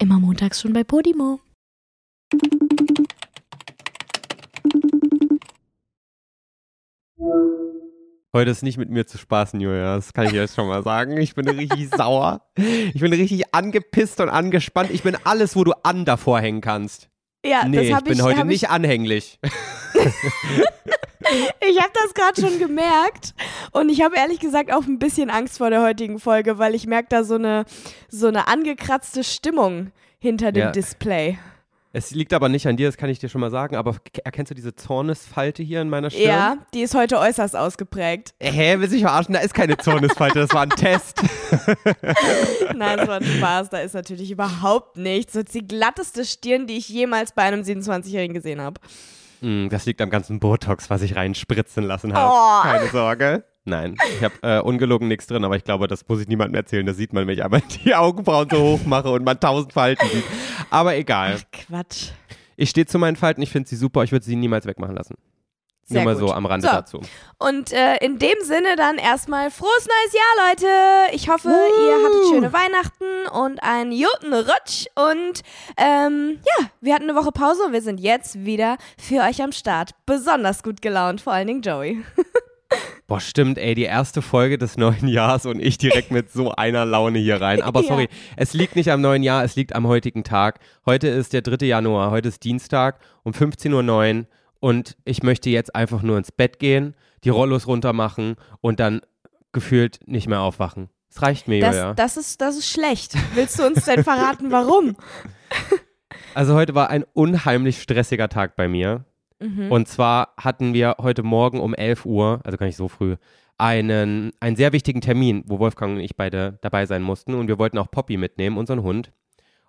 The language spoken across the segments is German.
Immer montags schon bei Podimo. Heute ist nicht mit mir zu spaßen, Julia. Das kann ich jetzt schon mal sagen. Ich bin richtig sauer. Ich bin richtig angepisst und angespannt. Ich bin alles, wo du an davor hängen kannst. Ja, nee, ich bin ich, heute nicht anhänglich. Ich, ich habe das gerade schon gemerkt und ich habe ehrlich gesagt auch ein bisschen Angst vor der heutigen Folge, weil ich merke da so eine so eine angekratzte Stimmung hinter dem Ja. Display. Es liegt aber nicht an dir, das kann ich dir schon mal sagen. Aber erkennst du diese Zornesfalte hier in meiner Stirn? Ja, die ist heute äußerst ausgeprägt. Hä, will sich verarschen? Da ist keine Zornesfalte, das war ein Test. Nein, das war ein Spaß. Da ist natürlich überhaupt nichts. Das ist die glatteste Stirn, die ich jemals bei einem 27-Jährigen gesehen habe. Hm, das liegt am ganzen Botox, was ich reinspritzen lassen habe. Oh. Keine Sorge. Nein, ich habe äh, ungelogen nichts drin, aber ich glaube, das muss ich niemandem erzählen. Das sieht man, wenn ich aber die Augenbrauen so hoch mache und man tausend Falten sieht. Aber egal. Quatsch. Ich stehe zu meinen Falten, ich finde sie super, ich würde sie niemals wegmachen lassen. Sehr Nur mal gut. so am Rande So. dazu. Und äh, in dem Sinne dann erstmal frohes neues Jahr, Leute. Ich hoffe, ihr hattet schöne Weihnachten und einen guten Rutsch. Und ähm, ja, wir hatten eine Woche Pause und wir sind jetzt wieder für euch am Start. Besonders gut gelaunt, vor allen Dingen Joey. Boah, stimmt, ey, die erste Folge des neuen Jahres und ich direkt mit so einer Laune hier rein. Aber Ja. sorry, es liegt nicht am neuen Jahr, es liegt am heutigen Tag. Heute ist der 3. Januar, heute ist Dienstag um 15.09 Uhr und ich möchte jetzt einfach nur ins Bett gehen, die Rollos runter machen und dann gefühlt nicht mehr aufwachen. Es reicht mir, Das, Julia. das, ist, das ist schlecht. Willst du uns denn verraten, warum? Also heute war ein unheimlich stressiger Tag bei mir. Mhm. Und zwar hatten wir heute Morgen um 11 Uhr, also gar nicht so früh, einen, einen sehr wichtigen Termin, wo Wolfgang und ich beide dabei sein mussten. Und wir wollten auch Poppy mitnehmen, unseren Hund.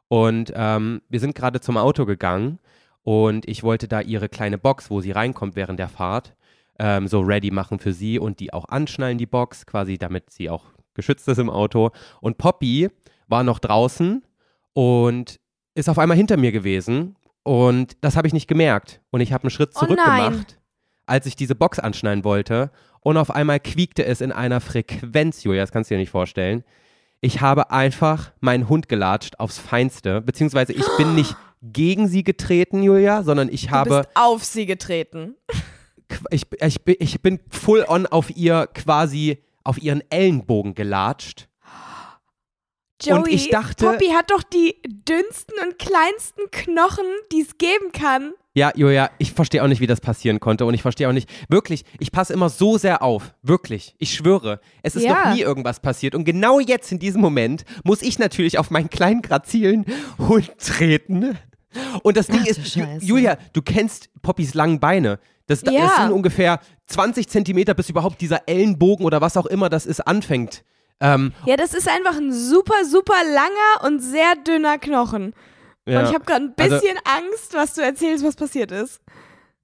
Und ähm, wir sind gerade zum Auto gegangen und ich wollte da ihre kleine Box, wo sie reinkommt während der Fahrt, ähm, so ready machen für sie und die auch anschnallen, die Box, quasi damit sie auch geschützt ist im Auto. Und Poppy war noch draußen und ist auf einmal hinter mir gewesen und das habe ich nicht gemerkt. Und ich habe einen Schritt Oh zurück nein. gemacht, als ich diese Box anschneiden wollte. Und auf einmal quiekte es in einer Frequenz, Julia, das kannst du dir nicht vorstellen. Ich habe einfach meinen Hund gelatscht aufs Feinste, beziehungsweise ich bin nicht gegen sie getreten, Julia, sondern ich du habe, bist auf sie getreten. ich, ich, bin- ich bin full on auf ihr quasi, auf ihren Ellenbogen gelatscht. Joey, Und ich dachte- Poppy hat doch die dünnsten und kleinsten Knochen, die es geben kann. Ja, Julia, ich verstehe auch nicht, wie das passieren konnte. Und ich verstehe auch nicht, wirklich, ich passe immer so sehr auf. Wirklich. Ich schwöre. Es ist Ja. noch nie irgendwas passiert. Und genau jetzt in diesem Moment muss ich natürlich auf meinen kleinen, grazilen Hund treten. Und das Ding Ach ist, Ju. Julia, du kennst Poppys langen Beine. Das, das Ja. sind ungefähr 20 Zentimeter, bis überhaupt dieser Ellenbogen oder was auch immer das ist, anfängt. Ähm, Ja, das ist einfach ein super, super langer und sehr dünner Knochen. ja. Und ich habe gerade ein Also- bisschen Angst, was du erzählst, was passiert ist.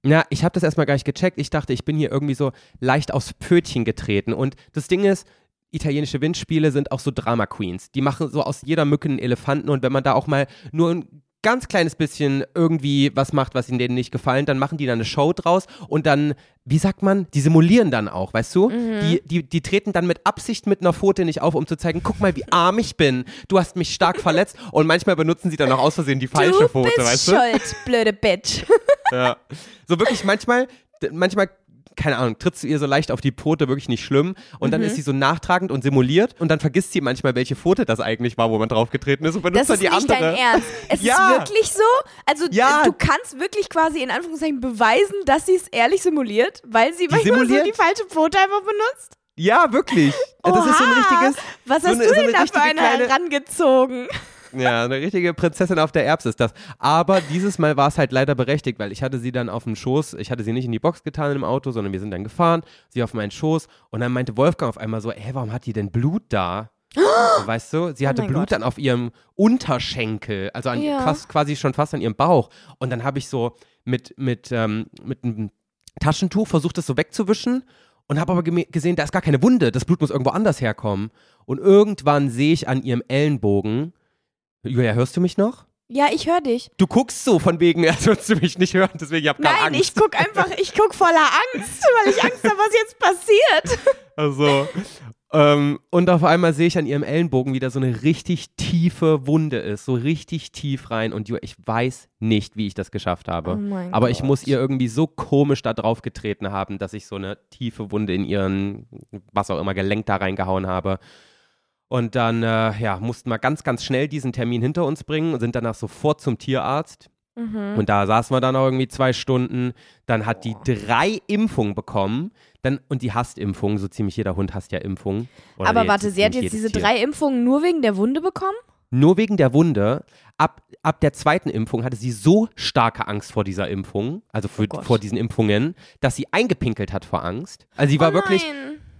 Ja, ich habe das erstmal gar nicht gecheckt. Ich dachte, ich bin hier irgendwie so leicht aufs Pfötchen getreten. Und das Ding ist, italienische Windspiele sind auch so Drama Queens. Die machen so aus jeder Mücke einen Elefanten. Und wenn man da auch mal nur ein ganz kleines bisschen irgendwie was macht, was ihnen denen nicht gefallen, dann machen die dann eine Show draus und dann, wie sagt man, die simulieren dann auch, weißt du? Die, die, die treten dann mit Absicht mit einer Pfote nicht auf, um zu zeigen, guck mal, wie arm ich bin. Du hast mich stark verletzt. Und manchmal benutzen sie dann auch aus Versehen die falsche du Pfote, bist weißt du? schuld, blöde Bitch. Ja. So wirklich manchmal, manchmal, keine Ahnung, trittst du ihr so leicht auf die Pfote, wirklich nicht schlimm. Und Mhm. dann ist sie so nachtragend und simuliert und dann vergisst sie manchmal, welche Pfote das eigentlich war, wo man draufgetreten ist und benutzt Das dann ist die nicht andere. dein Ernst. Es Ja. ist wirklich so. Also Ja. du kannst wirklich quasi in Anführungszeichen beweisen, dass sie es ehrlich simuliert, weil sie manchmal simuliert? so die falsche Pfote einfach benutzt. Ja, wirklich. Das ist so ein Oha. richtiges. Was so hast eine, du so denn eine da für eine kleine, herangezogen? Ja, eine richtige Prinzessin auf der Erbs ist das. Aber dieses Mal war es halt leider berechtigt, weil ich hatte sie dann auf dem Schoß, ich hatte sie nicht in die Box getan im Auto, sondern wir sind dann gefahren, sie auf meinen Schoß und dann meinte Wolfgang auf einmal so, ey, warum hat die denn Blut da? So, weißt du, sie hatte Oh Blut Gott. dann auf ihrem Unterschenkel, also an, Ja. fast, quasi schon fast an ihrem Bauch. Und dann habe ich so mit, mit, ähm, mit einem Taschentuch versucht, das so wegzuwischen und habe aber gesehen, da ist gar keine Wunde, das Blut muss irgendwo anders herkommen. Und irgendwann sehe ich an ihrem Ellenbogen, Julia, hörst du mich noch? Ja, ich höre dich. Du guckst so von wegen, als würdest du mich nicht hören, deswegen ich hab Nein, Angst. ich guck einfach, ich guck voller Angst, weil ich Angst habe, was jetzt passiert. Also, Ähm, und auf einmal sehe ich an ihrem Ellenbogen wieder so eine richtig tiefe Wunde ist, so richtig tief rein. Und ich weiß nicht, wie ich das geschafft habe. Oh Aber ich Gott. muss ihr irgendwie so komisch da drauf getreten haben, dass ich so eine tiefe Wunde in ihren, was auch immer, Gelenk da reingehauen habe. Und dann, äh, ja, mussten wir ganz, ganz schnell diesen Termin hinter uns bringen und sind danach sofort zum Tierarzt. Mhm. Und da saßen wir dann auch irgendwie zwei Stunden. Dann hat die drei Impfungen bekommen. Dann, und die hasst Impfungen. So ziemlich jeder Hund hasst ja Impfungen. Oder Aber nee, warte, sie hat jetzt diese Tier. drei Impfungen nur wegen der Wunde bekommen? Nur wegen der Wunde. Ab, ab der zweiten Impfung hatte sie so starke Angst vor dieser Impfung, also für, Oh vor diesen Impfungen, dass sie eingepinkelt hat vor Angst. Also sie war oh wirklich.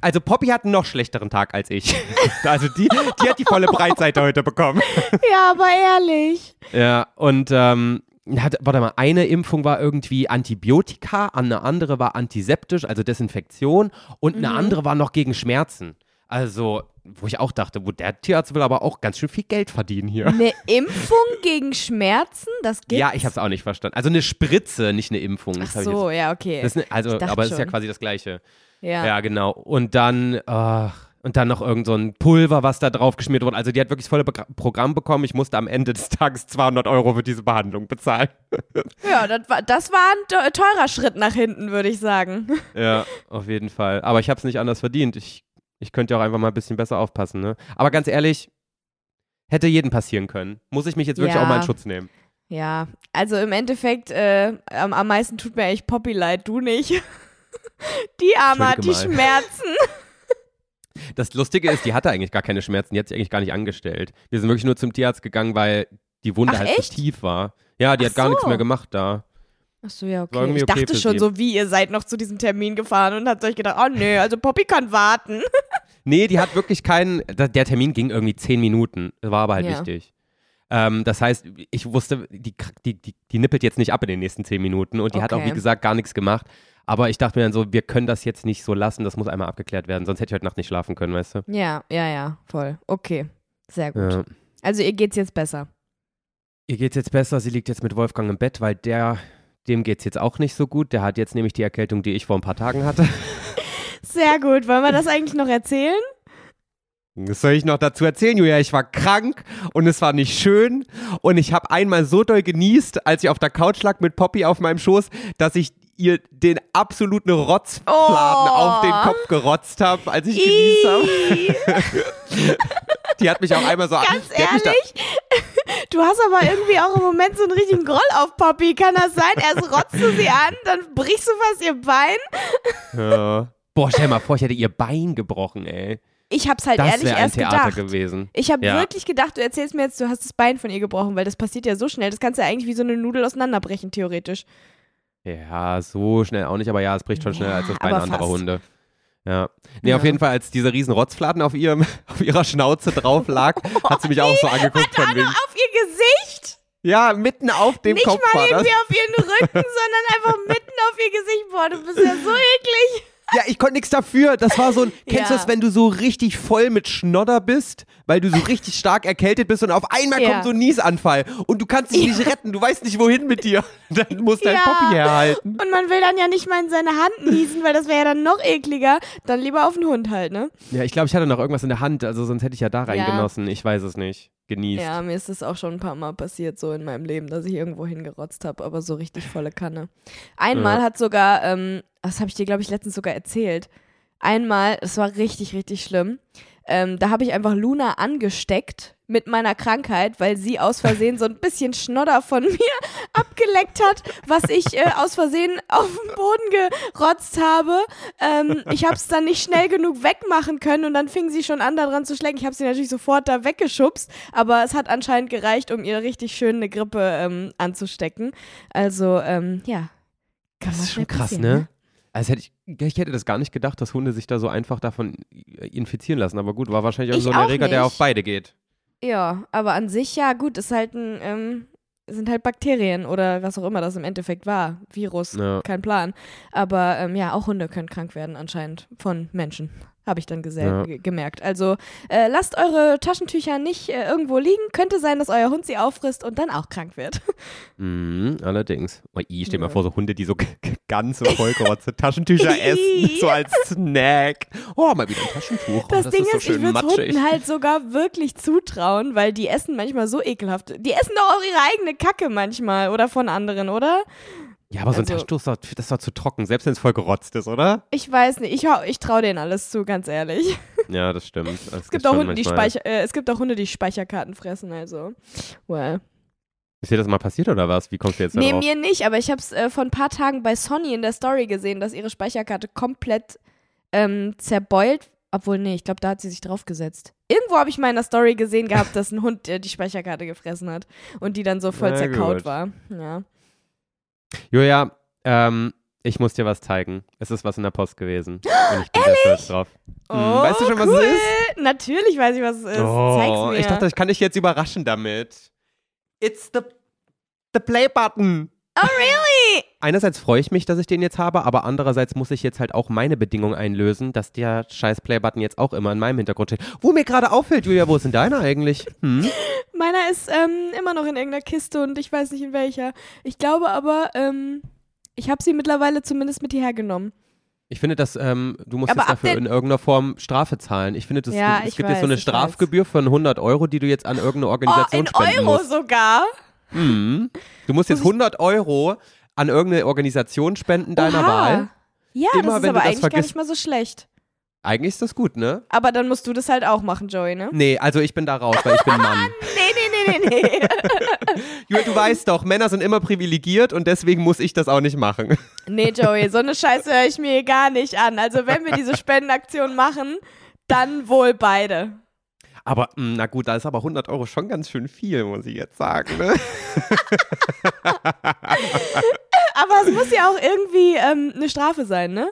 Also Poppy hat einen noch schlechteren Tag als ich. also die, die hat die volle Breitseite heute bekommen. Ja, aber ehrlich. Ja, und ähm, hat, warte mal, eine Impfung war irgendwie Antibiotika, eine andere war antiseptisch, also Desinfektion, und eine Mhm. andere war noch gegen Schmerzen. Also, wo ich auch dachte, wo der Tierarzt will aber auch ganz schön viel Geld verdienen hier. Eine Impfung gegen Schmerzen? Das gibt's? Ja, ich habe es auch nicht verstanden. Also eine Spritze, nicht eine Impfung. Ach Das so, ja, okay. Jetzt, das ist eine, also, aber es ist ja quasi das Gleiche. ja. Ja, genau. Und dann, ach, und dann noch irgend so ein Pulver, was da drauf geschmiert wurde. Also die hat wirklich das volle Begra- Programm bekommen. Ich musste am Ende des Tages 200 Euro für diese Behandlung bezahlen. Ja, das war, das war ein te- teurer Schritt nach hinten, würde ich sagen. Ja, auf jeden Fall. Aber ich habe es nicht anders verdient. Ich, ich könnte ja auch einfach mal ein bisschen besser aufpassen. Ne? Aber ganz ehrlich, hätte jeden passieren können. Muss ich mich jetzt wirklich Ja. auch mal in Schutz nehmen. Ja, also im Endeffekt, äh, am, am meisten tut mir echt Poppy leid, du nicht. Die Arme hat die mal. Schmerzen. Das Lustige ist, die hatte eigentlich gar keine Schmerzen, die hat sich eigentlich gar nicht angestellt. Wir sind wirklich nur zum Tierarzt gegangen, weil die Wunde Ach, halt echt? zu tief war. Ja, die Ach hat gar nichts so. mehr gemacht da. Ach so, ja, okay. Ich okay dachte schon sie. so, wie ihr seid noch zu diesem Termin gefahren und habt euch gedacht, oh nö, also Poppy kann warten. Nee, die hat wirklich keinen. Der Termin ging irgendwie zehn Minuten. War aber halt Ja. wichtig. Ähm, das heißt, ich wusste, die, die, die, die nippelt jetzt nicht ab in den nächsten zehn Minuten und die hat auch, Okay. wie gesagt, gar nichts gemacht. Aber ich dachte mir dann so, wir können das jetzt nicht so lassen, das muss einmal abgeklärt werden, sonst hätte ich heute Nacht nicht schlafen können, weißt du? Ja, ja, ja, voll. Okay, sehr gut. Ja. Also ihr geht's jetzt besser. Ihr geht's jetzt besser, sie liegt jetzt mit Wolfgang im Bett, weil der, dem geht's jetzt auch nicht so gut. Der hat jetzt nämlich die Erkältung, die ich vor ein paar Tagen hatte. Sehr gut. Wollen wir das eigentlich noch erzählen? Was soll ich noch dazu erzählen, Julia? Ich war krank und es war nicht schön. Und ich habe einmal so doll genießt, als ich auf der Couch lag mit Poppy auf meinem Schoß, dass ich ihr den absoluten Rotzfladen Oh. auf den Kopf gerotzt habe, als ich genießt habe. Die hat mich auch einmal so Ganz ehrlich, du hast aber irgendwie auch im Moment so einen richtigen Groll auf Poppy. Kann das sein? Erst rotzt du sie an, dann brichst du fast ihr Bein. Ja. Boah, stell mal vor, ich hätte ihr Bein gebrochen, ey. Ich hab's halt Das ehrlich ein erst Theater gedacht. gewesen. Ich habe Ja. wirklich gedacht, du erzählst mir jetzt, du hast das Bein von ihr gebrochen, weil das passiert ja so schnell. Das kannst du ja eigentlich wie so eine Nudel auseinanderbrechen, theoretisch. Ja, so schnell auch nicht, aber ja, es bricht schon schneller Ja, als das Bein anderer fast. Hunde. Ja. Nee, auf Ja. jeden Fall, als dieser riesen Rotzfladen auf, ihrem, auf ihrer Schnauze drauf lag, hat sie mich auch so angeguckt von wegen. Auf ihr Gesicht? Ja, mitten auf dem Nicht Kopf mal war das. irgendwie auf ihren Rücken, sondern einfach mitten auf ihr Gesicht. Boah, du bist ja so eklig. Ja, ich konnte nichts dafür. Das war so ein, kennst du Ja. das, wenn du so richtig voll mit Schnodder bist, weil du so richtig stark erkältet bist und auf einmal Ja. kommt so ein Niesanfall und du kannst dich nicht retten, du weißt nicht wohin mit dir. Dann musst du dein Ja. Poppy herhalten. Und man will dann ja nicht mal in seine Hand niesen, weil das wäre ja dann noch ekliger. Dann lieber auf den Hund halt, ne? Ja, ich glaube, ich hatte noch irgendwas in der Hand, also sonst hätte ich ja da Ja. reingenossen. Ich weiß es nicht. Genießt. Ja, mir ist das auch schon ein paar Mal passiert, so in meinem Leben, dass ich irgendwo hingerotzt habe, aber so richtig volle Kanne. Einmal Ja. hat sogar, ähm, das habe ich dir, glaube ich, letztens sogar erzählt. Einmal, das war richtig, richtig schlimm. Ähm, da habe ich einfach Luna angesteckt mit meiner Krankheit, weil sie aus Versehen so ein bisschen Schnodder von mir abgeleckt hat, was ich äh, aus Versehen auf den Boden gerotzt habe. Ähm, ich habe es dann nicht schnell genug wegmachen können und dann fing sie schon an, daran zu schlecken. Ich habe sie natürlich sofort da weggeschubst, aber es hat anscheinend gereicht, um ihr richtig schön eine Grippe ähm, anzustecken. Also, ähm, ja. Kann Das ist schon krass, passieren, ne? Also hätte ich, ich hätte das gar nicht gedacht, dass Hunde sich da so einfach davon infizieren lassen. Aber gut, war wahrscheinlich Ich irgend so ein auch Erreger, der auf beide geht. Ja, aber an sich, ja, gut, ist halt ein, ähm, sind halt Bakterien oder was auch immer das im Endeffekt war. Virus, Ja. kein Plan. Aber ähm, ja, auch Hunde können krank werden anscheinend von Menschen. Habe ich dann Ja. ge- gemerkt. Also äh, lasst eure Taschentücher nicht äh, irgendwo liegen. Könnte sein, dass euer Hund sie auffrisst und dann auch krank wird. Mhm, allerdings. Oh, ich stell mir Ja. vor, so Hunde, die so ganze vollgerotzte Taschentücher essen, so als Snack. Oh, mal wieder ein Taschentuch. Oh, Das, das Ding ist so ist, ich würde. Hunden halt sogar wirklich zutrauen, weil die essen manchmal so ekelhaft. Die essen doch auch ihre eigene Kacke manchmal oder von anderen, oder? Ja, aber so ein also- Taschentuch, das doch zu trocken, selbst wenn es voll gerotzt ist, oder? Ich weiß nicht, ich, ich traue denen alles zu, ganz ehrlich. Ja, das stimmt. Das Es gibt, auch Hunde, die Speicher, äh, es gibt auch Hunde, die Speicherkarten fressen, also. Well. Ist dir das mal passiert oder was? Wie kommst du jetzt Nee, darauf? mir nicht, aber ich habe es äh, vor ein paar Tagen bei Sony in der Story gesehen, dass ihre Speicherkarte komplett ähm, zerbeult. Obwohl, nee, ich glaube, da hat sie sich draufgesetzt. Irgendwo habe ich mal in der Story gesehen gehabt, dass ein Hund äh, die Speicherkarte gefressen hat und die dann so voll Na zerkaut gut. war. Ja. Julia, ähm, ich muss dir was zeigen. Es ist was in der Post gewesen. Und ich bin sehr stolz drauf. Oh, Hm, weißt du schon, was cool. es ist? Natürlich weiß ich, was es ist. Zeig's Oh, mir. ich dachte, ich kann dich jetzt überraschen damit. It's the, the play button. oh, really? Einerseits freue ich mich, dass ich den jetzt habe, aber andererseits muss ich jetzt halt auch meine Bedingung einlösen, dass der scheiß Play-Button jetzt auch immer in meinem Hintergrund steht. Wo mir gerade auffällt, Julia, wo ist denn deiner eigentlich? Hm? Meiner ist ähm, immer noch in irgendeiner Kiste und ich weiß nicht in welcher. Ich glaube aber, ähm, ich habe sie mittlerweile zumindest mit hierher genommen. Ich finde, dass ähm, du musst jetzt dafür in irgendeiner Form Strafe zahlen. Ich finde, das, Ja, es gibt jetzt so weiß, eine Strafgebühr von 100 Euro, die du jetzt an irgendeine Oh, Organisation in spenden Euro musst. sogar? Mhm. Du musst jetzt Muss ich- 100 Euro an irgendeine Organisation spenden deiner Oha. Wahl. Ja, Immer das ist wenn aber du das eigentlich gar nicht mal so schlecht. Eigentlich ist das gut, ne? Aber dann musst du das halt auch machen, Joey, ne? Nee, also ich bin da raus, weil ich bin Mann. Nee, nee, nee, nee, nee. Julia, du weißt doch, Männer sind immer privilegiert und deswegen muss ich das auch nicht machen. nee, Joey, so eine Scheiße höre ich mir gar nicht an. Also wenn wir diese Spendenaktion machen, dann wohl beide. Aber, mh, na gut, da ist aber 100 Euro schon ganz schön viel, muss ich jetzt sagen, ne? Aber es muss ja auch irgendwie ähm, eine Strafe sein, ne?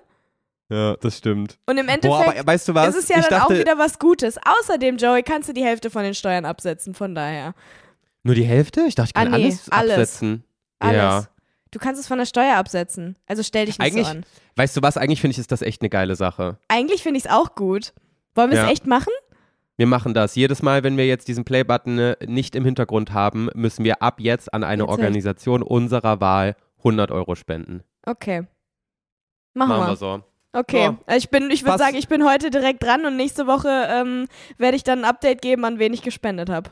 Ja, das stimmt. Und im Boah, Endeffekt aber weißt du was? ist es ja ich dann dachte, auch wieder was Gutes. Außerdem, Joey, kannst du die Hälfte von den Steuern absetzen, von daher. nur die Hälfte? Ich dachte, ich kann Ah, nee, alles, alles. absetzen. Alles. Ja. Du kannst es von der Steuer absetzen. Also stell dich nicht Eigentlich- so an. Weißt du was? Eigentlich finde ich, ist das echt eine geile Sache. Eigentlich finde ich es auch gut. Wollen wir es Ja. echt machen? Wir machen das. Jedes Mal, wenn wir jetzt diesen Play-Button äh, nicht im Hintergrund haben, müssen wir ab jetzt an eine Jetzt. Organisation unserer Wahl 100 Euro spenden. Okay. Machen, Machen wir. wir so. Okay. Ja. Also Ich, bin, ich würde sagen, ich bin heute direkt dran und nächste Woche ähm, werde ich dann ein Update geben, an wen ich gespendet habe.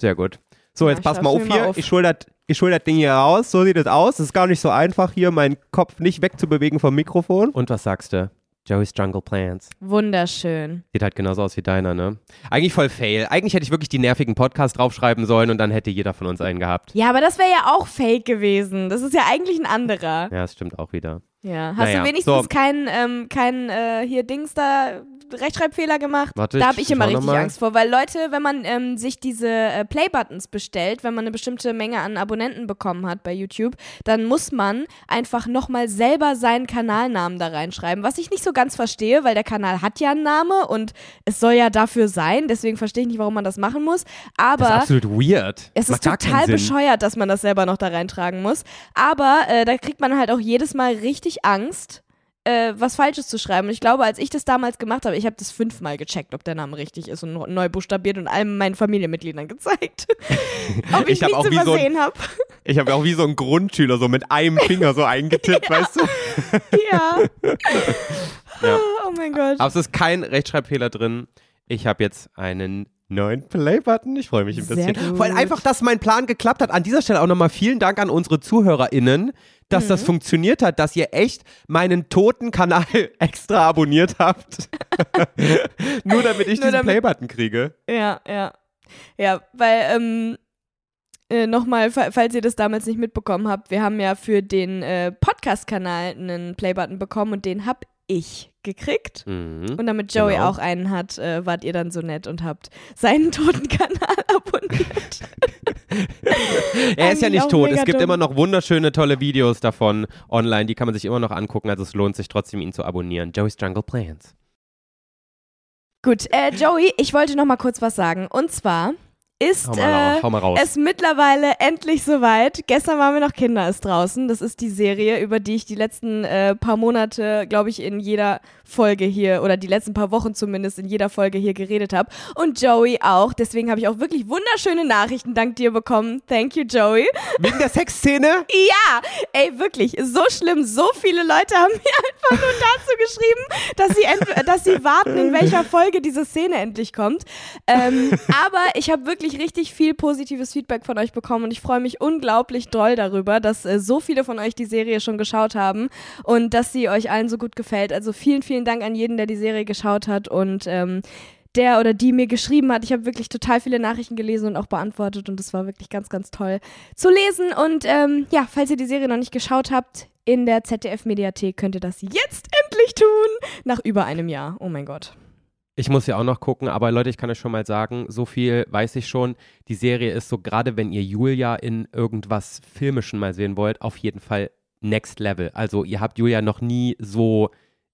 Sehr gut. So, Ja, jetzt pass mal auf mir mal hier. auf. Ich schul das ich schul das Ding hier raus. So sieht es aus. Es ist gar nicht so einfach, hier meinen Kopf nicht wegzubewegen vom Mikrofon. Und was sagst du? Joey's Jungle Plans. Wunderschön. Sieht halt genauso aus wie deiner, ne? Eigentlich voll fail. Eigentlich hätte ich wirklich die nervigen Podcast draufschreiben sollen und dann hätte jeder von uns einen gehabt. Ja, aber das wäre ja auch fake gewesen. Das ist ja eigentlich ein anderer. Ja, das stimmt auch wieder. Ja. Hast Naja, du wenigstens so. keinen ähm, kein, äh, hier Dings da Rechtschreibfehler gemacht? Warte, da ich habe ich immer schau noch richtig. Angst vor, weil Leute, wenn man ähm, sich diese äh, Play-Buttons bestellt, wenn man eine bestimmte Menge an Abonnenten bekommen hat bei YouTube, dann muss man einfach nochmal selber seinen Kanalnamen da reinschreiben, was ich nicht so ganz verstehe, weil der Kanal hat ja einen Namen und es soll ja dafür sein, deswegen verstehe ich nicht, warum man das machen muss, aber Das ist absolut weird. es Macht ist total bescheuert, dass man das selber noch da reintragen muss. Aber äh, da kriegt man halt auch jedes Mal richtig Angst, äh, was Falsches zu schreiben. Und ich glaube, als ich das damals gemacht habe, ich habe das fünfmal gecheckt, ob der Name richtig ist und neu buchstabiert und allen meinen Familienmitgliedern gezeigt. ob ich, Ich nichts wie so übersehen habe. Ich habe auch wie so ein Grundschüler so mit einem Finger so eingetippt, weißt du? ja. Ja. Oh mein Gott. Aber es ist kein Rechtschreibfehler drin. Ich habe jetzt einen neuen Play-Button. Ich freue mich ein Sehr bisschen. gut. Vor allem einfach, dass mein Plan geklappt hat. An dieser Stelle auch nochmal vielen Dank an unsere ZuhörerInnen, dass Mhm. das funktioniert hat, dass ihr echt meinen toten Kanal extra abonniert habt. Nur damit ich Nur diesen damit- Play-Button kriege. Ja, ja. Ja, weil, ähm, äh, nochmal, fa- falls ihr das damals nicht mitbekommen habt, wir haben ja für den äh, Podcast-Kanal einen Playbutton bekommen und den hab ich gekriegt. Mhm. Und damit Joey Genau. auch einen hat, äh, wart ihr dann so nett und habt seinen toten Kanal abonniert. Er ist ja nicht tot. Es gibt dumm. immer noch wunderschöne, tolle Videos davon online. Die kann man sich immer noch angucken. Also es lohnt sich trotzdem, ihn zu abonnieren. Joey's Jungle Plans. Gut, äh, Joey, ich wollte noch mal kurz was sagen. Und zwar ist Hau mal, äh, hau mal es mittlerweile endlich soweit. Gestern waren wir noch Kinder ist draußen. Das ist die Serie, über die ich die letzten äh, paar Monate, glaube ich, in jeder Folge hier oder die letzten paar Wochen zumindest in jeder Folge hier geredet habe. Und Joey auch. Deswegen habe ich auch wirklich wunderschöne Nachrichten dank dir bekommen. Thank you, Joey. Wegen der Sexszene? Ja, ey, wirklich, so schlimm. So viele Leute haben mir einfach nur dazu geschrieben, dass sie, dass sie warten, in welcher Folge diese Szene endlich kommt. Ähm, aber ich habe wirklich richtig viel positives Feedback von euch bekommen und ich freue mich unglaublich doll darüber, dass äh, so viele von euch die Serie schon geschaut haben und dass sie euch allen so gut gefällt. Also vielen, vielen Dank an jeden, der die Serie geschaut hat und ähm, der oder die mir geschrieben hat. Ich habe wirklich total viele Nachrichten gelesen und auch beantwortet und es war wirklich ganz, ganz toll zu lesen. Und ähm, ja, falls ihr die Serie noch nicht geschaut habt, in der ZDF-Mediathek könnt ihr das jetzt endlich tun. Nach über einem Jahr. Oh mein Gott. Ich muss ja auch noch gucken, aber Leute, ich kann euch schon mal sagen, so viel weiß ich schon. Die Serie ist so, gerade wenn ihr Julia in irgendwas Filmischen mal sehen wollt, auf jeden Fall next level. Also ihr habt Julia noch nie so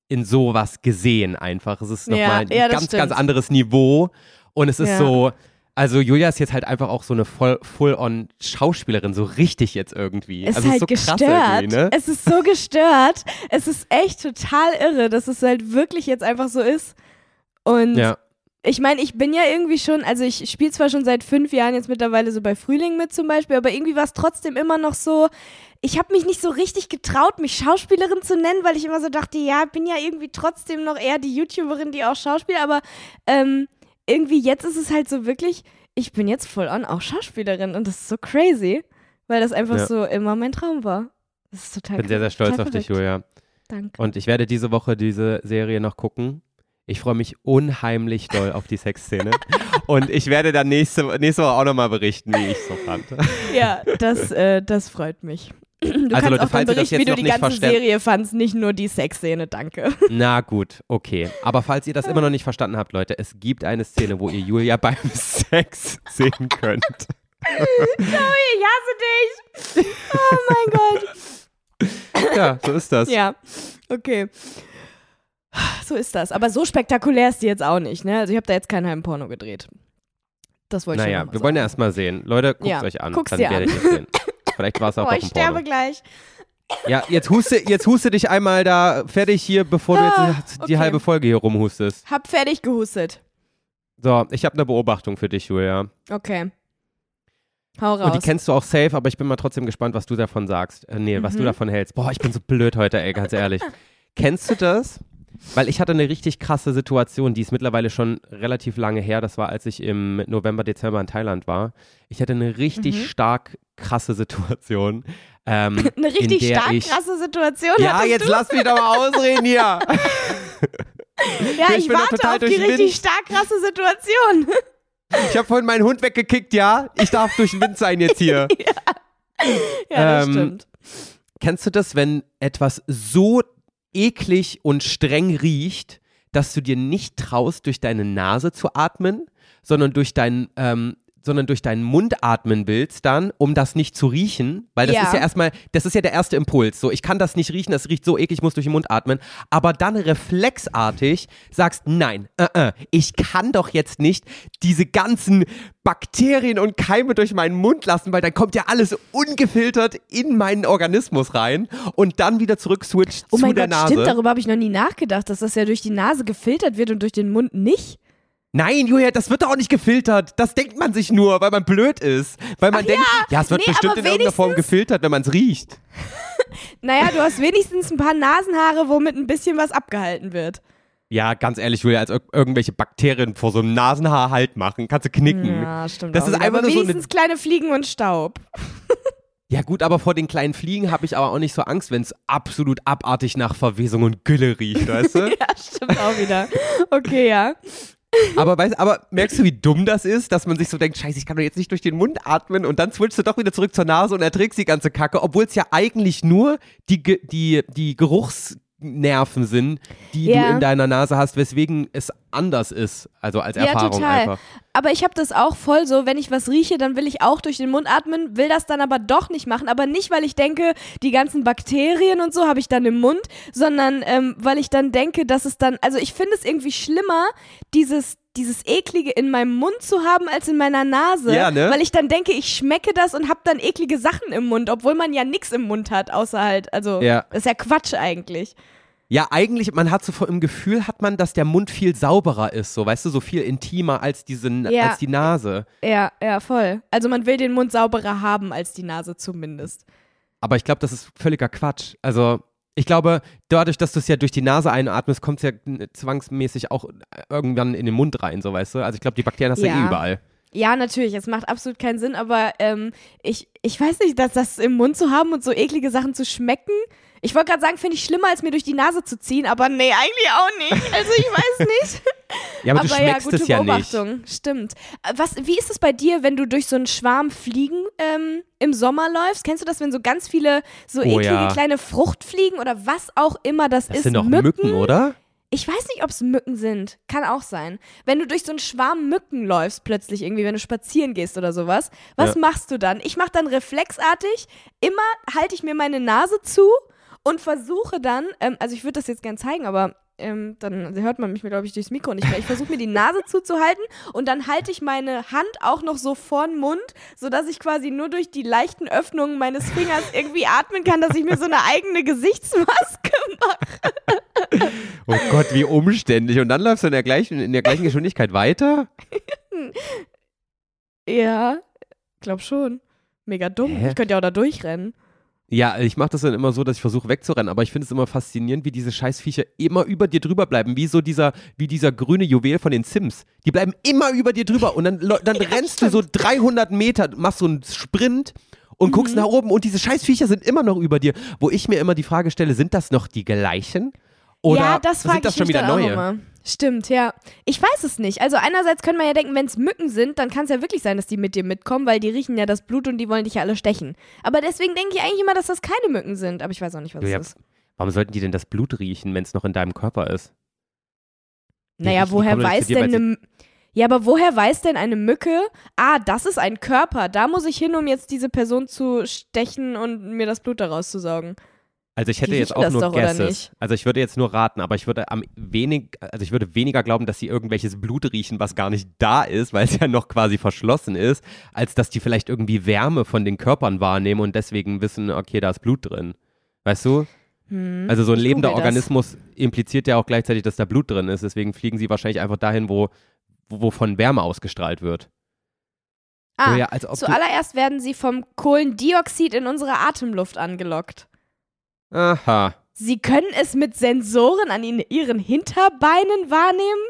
in sowas gesehen einfach. Es ist Ja, nochmal ein ja, das ganz, ganz stimmt. anderes Niveau. Und es ist Ja. so, also Julia ist jetzt halt einfach auch so eine voll, full-on Schauspielerin, so richtig jetzt irgendwie. Es also ist halt so gestört. ne? Es ist so gestört. es ist echt total irre, dass es halt wirklich jetzt einfach so ist. Und Ja. ich meine, ich bin ja irgendwie schon, also ich spiele zwar schon seit fünf Jahren jetzt mittlerweile so bei Frühling mit zum Beispiel, aber irgendwie war es trotzdem immer noch so, ich habe mich nicht so richtig getraut, mich Schauspielerin zu nennen, weil ich immer so dachte, ja, bin ja irgendwie trotzdem noch eher die YouTuberin, die auch Schauspielt, aber ähm, irgendwie jetzt ist es halt so wirklich, ich bin jetzt voll on auch Schauspielerin und das ist so crazy, weil das einfach Ja. so immer mein Traum war. Das ist total Ich bin sehr, sehr stolz auf dich, verrückt. Julia. Danke. Und ich werde diese Woche diese Serie noch gucken. Ich freue mich unheimlich doll auf die Sexszene. Und ich werde dann nächste, nächste Woche auch nochmal berichten, wie ich es so fand. Ja, das, äh, das freut mich. Du Also, kannst Leute, auch falls dann ihr das berichten, wie du die ganze Serie fandst, nicht nur die Sexszene, danke. Na gut, okay. Aber falls ihr das immer noch nicht verstanden habt, Leute, es gibt eine Szene, wo ihr Julia beim Sex sehen könnt. Ich hasse dich. Oh mein Gott. Ja, so ist das. Ja, okay. So ist das. Aber so spektakulär ist die jetzt auch nicht, ne? Also ich habe da jetzt keinen halben Porno gedreht. Das wollte ich Naja, wir wollen ja erstmal sehen. Leute, guckt Ja, euch an. guck's dann dir werdet an. ihr sehen. Vielleicht war es auch Oh, doch ich ein sterbe Porno. gleich. Ja, jetzt huste, jetzt huste dich einmal da fertig hier, bevor du Ah, jetzt die okay. halbe Folge hier rumhustest. Hab fertig gehustet. So, ich habe eine Beobachtung für dich, Julia. Okay. Hau Und die raus. kennst du auch safe, aber ich bin mal trotzdem gespannt, was du davon sagst. Äh, nee, was du Mhm. davon hältst. Boah, ich bin so blöd heute, ey, ganz ehrlich. kennst du das? Weil ich hatte eine richtig krasse Situation, die ist mittlerweile schon relativ lange her. Das war, als ich im November, Dezember in Thailand war. Ich hatte eine richtig Mhm. stark krasse Situation. Ähm, Eine richtig stark ich, krasse Situation Ja, jetzt du? lass mich doch mal ausreden hier. Ja, ich ich, warte total auf die richtig stark krasse Situation. Ich habe vorhin meinen Hund weggekickt, ja. Ich darf durch den Wind sein jetzt hier. ja, das Ähm, stimmt. Kennst du das, wenn etwas so eklig und streng riecht, dass du dir nicht traust, durch deine Nase zu atmen, sondern durch deinen, ähm, sondern durch deinen Mund atmen willst dann, um das nicht zu riechen, weil das Ja. ist ja erstmal, das ist ja der erste Impuls. So, ich kann das nicht riechen, das riecht so eklig, ich muss durch den Mund atmen. Aber dann reflexartig sagst, nein, äh, äh, ich kann doch jetzt nicht diese ganzen Bakterien und Keime durch meinen Mund lassen, weil dann kommt ja alles ungefiltert in meinen Organismus rein und dann wieder zurück switcht Oh zu mein der Gott, Nase. stimmt, darüber habe ich noch nie nachgedacht, dass das ja durch die Nase gefiltert wird und durch den Mund nicht. Nein, Julia, das wird doch auch nicht gefiltert. Das denkt man sich nur, weil man blöd ist. Weil man Ach denkt, ja, ja, es wird nee, bestimmt in irgendeiner Form gefiltert, wenn man es riecht. Naja, du hast wenigstens ein paar Nasenhaare, womit ein bisschen was abgehalten wird. Ja, ganz ehrlich, Julia, als ir irgendwelche Bakterien vor so einem Nasenhaar halt machen, kannst du knicken. Ja, stimmt. Das auch ist wieder. einfach aber nur so wenigstens kleine Fliegen und Staub. Ja gut, aber vor den kleinen Fliegen habe ich aber auch nicht so Angst, wenn es absolut abartig nach Verwesung und Gülle riecht, weißt du? Ja, stimmt auch wieder. Okay, ja. Aber, weißt, aber merkst du, wie dumm das ist, dass man sich so denkt, scheiße, ich kann doch jetzt nicht durch den Mund atmen und dann switchst du doch wieder zurück zur Nase und erträgst die ganze Kacke, obwohl es ja eigentlich nur die, die, die Geruchsnerven sind, die Ja. du in deiner Nase hast, weswegen es anders ist, also als Ja, Erfahrung total. einfach. Aber ich habe das auch voll so, wenn ich was rieche, dann will ich auch durch den Mund atmen, will das dann aber doch nicht machen. Aber nicht, weil ich denke, die ganzen Bakterien und so habe ich dann im Mund, sondern ähm, weil ich dann denke, dass es dann, also ich finde es irgendwie schlimmer, dieses, dieses eklige in meinem Mund zu haben als in meiner Nase, Ja, ne? weil ich dann denke, ich schmecke das und habe dann eklige Sachen im Mund, obwohl man ja nichts im Mund hat, außer halt, also Ja. das ist ja Quatsch eigentlich. Ja, eigentlich, man hat so vor- im Gefühl, hat man, dass der Mund viel sauberer ist, so, weißt du, so viel intimer als, diese, Ja. als die Nase. Ja, ja, voll. Also man will den Mund sauberer haben als die Nase zumindest. Aber ich glaube, das ist völliger Quatsch. Also, ich glaube, dadurch, dass du es ja durch die Nase einatmest, kommt es ja äh, zwangsmäßig auch irgendwann in den Mund rein, so, weißt du? Also, ich glaube, die Bakterien hast du ja Ja. eh überall. Ja, natürlich, es macht absolut keinen Sinn, aber ähm, ich, ich weiß nicht, dass das im Mund zu haben und so eklige Sachen zu schmecken. Ich wollte gerade sagen, finde ich schlimmer, als mir durch die Nase zu ziehen, aber nee, eigentlich auch nicht. Also ich weiß nicht. Ja, aber, du ja, schmeckst gute es ja nicht. Beobachtung. Stimmt. Äh, Was, wie ist es bei dir, wenn du durch so einen Schwarm Fliegen ähm, im Sommer läufst? Kennst du das, wenn so ganz viele so Oh, eklige ja. kleine Fruchtfliegen oder was auch immer das, Das ist? sind doch Mücken, oder? Ich weiß nicht, ob es Mücken sind. Kann auch sein. Wenn du durch so einen Schwarm Mücken läufst, plötzlich irgendwie, wenn du spazieren gehst oder sowas, was Ja. machst du dann? Ich mache dann reflexartig, immer halte ich mir meine Nase zu und versuche dann, ähm, also ich würde das jetzt gern zeigen, aber ähm, dann hört man mich, glaube ich, durchs Mikro nicht mehr. Ich versuche mir die Nase zuzuhalten und dann halte ich meine Hand auch noch so vor den Mund, sodass ich quasi nur durch die leichten Öffnungen meines Fingers irgendwie atmen kann, dass ich mir so eine eigene Gesichtsmaske mache. Oh Gott, wie umständlich. Und dann läufst du in der gleichen, in der gleichen Geschwindigkeit weiter? Ja, glaub schon. Mega dumm. Hä? Ich könnte ja auch da durchrennen. Ja, ich mache das dann immer so, dass ich versuche wegzurennen, aber ich finde es immer faszinierend, wie diese Scheißviecher immer über dir drüber bleiben, wie so dieser, wie dieser grüne Juwel von den Sims. Die bleiben immer über dir drüber und dann, dann rennst du so 300 Meter, machst so einen Sprint und guckst Mhm. nach oben und diese Scheißviecher sind immer noch über dir. Wo ich mir immer die Frage stelle, sind das noch die gleichen? Oder ja, das sind das schon mich wieder neue? Stimmt, ja. Ich weiß es nicht. Also einerseits könnte man ja denken, wenn es Mücken sind, dann kann es ja wirklich sein, dass die mit dir mitkommen, weil die riechen ja das Blut und die wollen dich ja alle stechen. Aber deswegen denke ich eigentlich immer, dass das keine Mücken sind. Aber ich weiß auch nicht, was Ja, es ist. Warum sollten die denn das Blut riechen, wenn es noch in deinem Körper ist? Die Naja, riechen- woher weiß dir, denn eine... Ja, aber woher weiß denn eine Mücke, ah, das ist ein Körper, da muss ich hin, um jetzt diese Person zu stechen und mir das Blut daraus zu saugen. Also ich hätte jetzt auch nur doch, Guesses. Also ich würde jetzt nur raten, aber ich würde am wenig, also ich würde weniger glauben, dass sie irgendwelches Blut riechen, was gar nicht da ist, weil es ja noch quasi verschlossen ist, als dass die vielleicht irgendwie Wärme von den Körpern wahrnehmen und deswegen wissen, okay, da ist Blut drin. Weißt du? Hm. Also so ein lebender das. Organismus impliziert ja auch gleichzeitig, dass da Blut drin ist. Deswegen fliegen sie wahrscheinlich einfach dahin, wo, wo wovon Wärme ausgestrahlt wird. Ah, So, ja, Zuallererst werden sie vom Kohlendioxid in unsere Atemluft angelockt. Aha. Sie können es mit Sensoren an ihren Hinterbeinen wahrnehmen?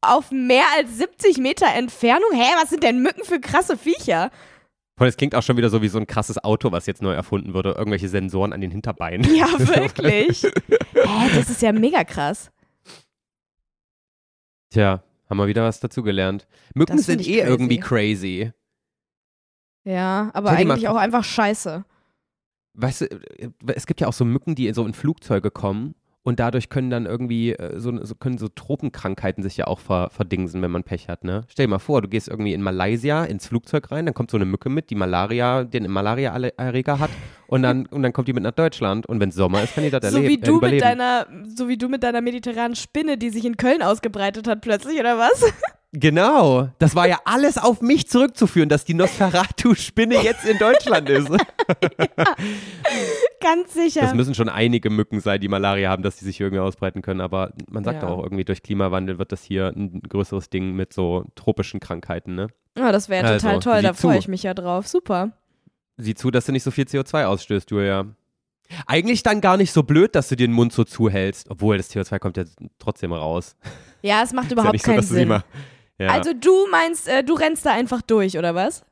Auf mehr als 70 Meter Entfernung? Hä, was sind denn Mücken für krasse Viecher? Voll, es klingt auch schon wieder so wie so ein krasses Auto, was jetzt neu erfunden wurde. Irgendwelche Sensoren an den Hinterbeinen. Ja, wirklich. Hä, das ist ja mega krass. Tja, haben wir wieder was dazugelernt. Mücken sind eh crazy. irgendwie crazy. Ja, aber eigentlich auch einfach scheiße. Weißt du, äh, es gibt ja auch so Mücken, die so in Flugzeuge kommen und dadurch können dann irgendwie äh, so, so können so Tropenkrankheiten sich ja auch ver, verdingsen, wenn man Pech hat, ne? Stell dir mal vor, du gehst irgendwie in Malaysia ins Flugzeug rein, dann kommt so eine Mücke mit, die Malaria, den Malaria-Erreger hat und dann, und dann kommt die mit nach Deutschland und wenn es Sommer ist, kann die das So erleben, wie äh, du mit überleben. deiner, so wie du mit deiner mediterranen Spinne, die sich in Köln ausgebreitet hat plötzlich, oder was? Genau, das war ja alles auf mich zurückzuführen, dass die Nosferatu-Spinne jetzt in Deutschland ist. Ganz sicher. Das müssen schon einige Mücken sein, die Malaria haben, dass die sich irgendwie ausbreiten können. Aber man sagt Ja. auch irgendwie, durch Klimawandel wird das hier ein größeres Ding mit so tropischen Krankheiten. Ne? Ja, das wäre total Also, toll, sieh da freue ich mich ja drauf. Super. Sieh zu, dass du nicht so viel CO2 ausstößt, Julia. Eigentlich dann gar nicht so blöd, dass du dir den Mund so zuhältst, obwohl das CO2 kommt ja trotzdem raus. Ja, es macht ja überhaupt so, keinen sie Sinn. mal. Ja. Also du meinst, äh, du rennst da einfach durch, oder was?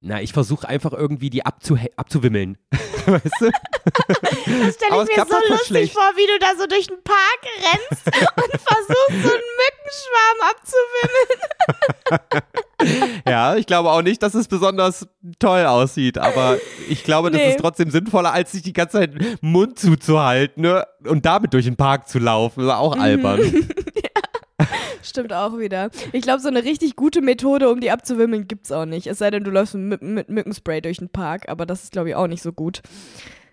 Na, ich versuche einfach irgendwie die abzuwimmeln. weißt du? Das stelle ich mir so lustig schlecht. vor, wie du da so durch den Park rennst und versuchst, so einen Mückenschwarm abzuwimmeln. Ja, ich glaube auch nicht, dass es besonders toll aussieht, aber ich glaube, das Nee. ist trotzdem sinnvoller, als sich die ganze Zeit Mund zuzuhalten ne? und damit durch den Park zu laufen. Das ist auch Mhm. albern. Stimmt auch wieder. Ich glaube, so eine richtig gute Methode, um die abzuwimmeln, gibt's auch nicht. Es sei denn, du läufst mit, mit Mückenspray durch den Park, aber das ist, glaube ich, auch nicht so gut.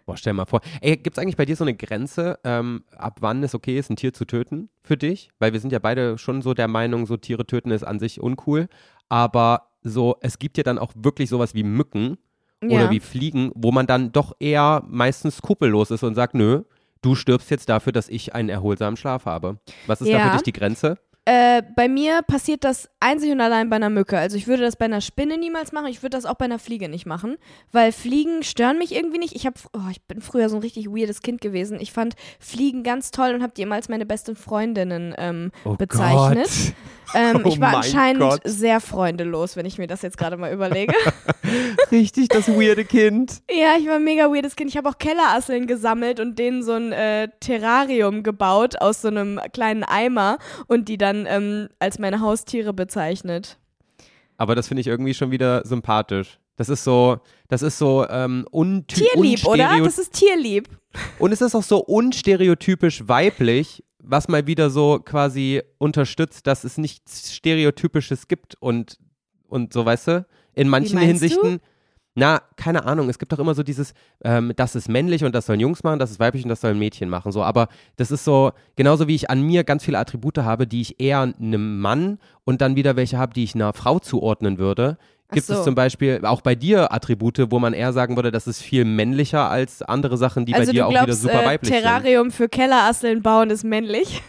Boah, stell mal vor. Ey, gibt es eigentlich bei dir so eine Grenze, ähm, ab wann es okay ist, ein Tier zu töten für dich? Weil wir sind ja beide schon so der Meinung, so Tiere töten ist an sich uncool. Aber so, es gibt ja dann auch wirklich sowas wie Mücken Ja. oder wie Fliegen, wo man dann doch eher meistens skrupellos ist und sagt, nö, du stirbst jetzt dafür, dass ich einen erholsamen Schlaf habe. Was ist da Ja. für dich die Grenze? Äh, bei mir passiert das einzig und allein bei einer Mücke. Also ich würde das bei einer Spinne niemals machen. Ich würde das auch bei einer Fliege nicht machen, weil Fliegen stören mich irgendwie nicht. Ich habe, oh, ich bin früher so ein richtig weirdes Kind gewesen. Ich fand Fliegen ganz toll und habe die immer als meine besten Freundinnen ähm, Oh bezeichnet. Ähm, Oh ich war anscheinend Gott. sehr freundelos, wenn ich mir das jetzt gerade mal überlege. Richtig, das weirde Kind. ja, ich war ein mega weirdes Kind. Ich habe auch Kellerasseln gesammelt und denen so ein äh, Terrarium gebaut aus so einem kleinen Eimer und die dann ähm, als meine Haustiere bezeichnet. Aber das finde ich irgendwie schon wieder sympathisch. Das ist so, das ist so ähm, Tierlieb, oder? Das ist tierlieb. Und es ist auch so unstereotypisch weiblich, was mal wieder so quasi unterstützt, dass es nichts Stereotypisches gibt und, und so, weißt du? In manchen meinst du? Na, keine Ahnung. Es gibt doch immer so dieses, ähm, das ist männlich und das sollen Jungs machen, das ist weiblich und das sollen Mädchen machen. So, aber das ist so, genauso wie ich an mir ganz viele Attribute habe, die ich eher einem Mann und dann wieder welche habe, die ich einer Frau zuordnen würde. Gibt es so. zum Beispiel auch bei dir Attribute, wo man eher sagen würde, das ist viel männlicher als andere Sachen, die also bei dir du auch wieder glaubst, super äh, weiblich sind? Terrarium für Kellerasseln bauen ist männlich.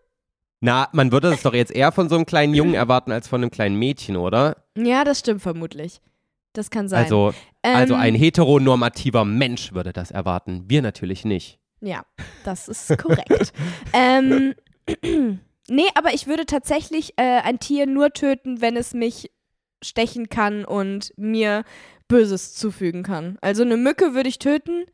Na, man würde das doch jetzt eher von so einem kleinen Jungen erwarten als von einem kleinen Mädchen, oder? ja, das stimmt vermutlich. Das kann sein. Also, also Ähm, ein heteronormativer Mensch würde das erwarten. Wir natürlich nicht. Ja, das ist korrekt. ähm, nee, aber ich würde tatsächlich äh, ein Tier nur töten, wenn es mich stechen kann und mir Böses zufügen kann. Also eine Mücke würde ich töten.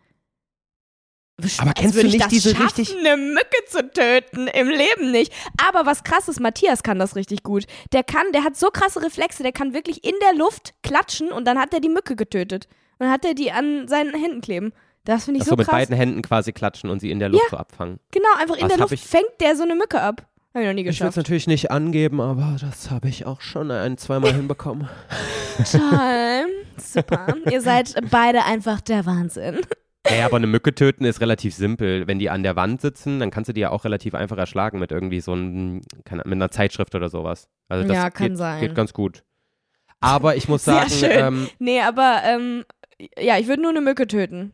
Aber kennst du ich nicht diese schaffen, richtig- eine Mücke zu töten? Im Leben nicht. Aber was krass ist, Matthias kann das richtig gut. Der kann, der hat so krasse Reflexe, der kann wirklich in der Luft klatschen und dann hat er die Mücke getötet. Und dann hat er die an seinen Händen kleben. Das finde ich Ach so, so mit krass. beiden Händen quasi klatschen und sie in der Luft so abfangen. Genau, einfach in Das der Luft fängt der so eine Mücke ab. Hab ich noch nie Ich will es geschafft. natürlich nicht angeben, aber das habe ich auch schon ein, zweimal hinbekommen. Toll. Super. Ihr seid beide einfach der Wahnsinn. Ey, aber eine Mücke töten ist relativ simpel. Wenn die an der Wand sitzen, dann kannst du die ja auch relativ einfach erschlagen mit irgendwie so einem, keine, mit einer Zeitschrift oder sowas. Also das Ja, kann geht, sein. geht ganz gut. Aber ich muss Sehr sagen, schön. ähm, Nee, aber ähm, ja, ich würde nur eine Mücke töten.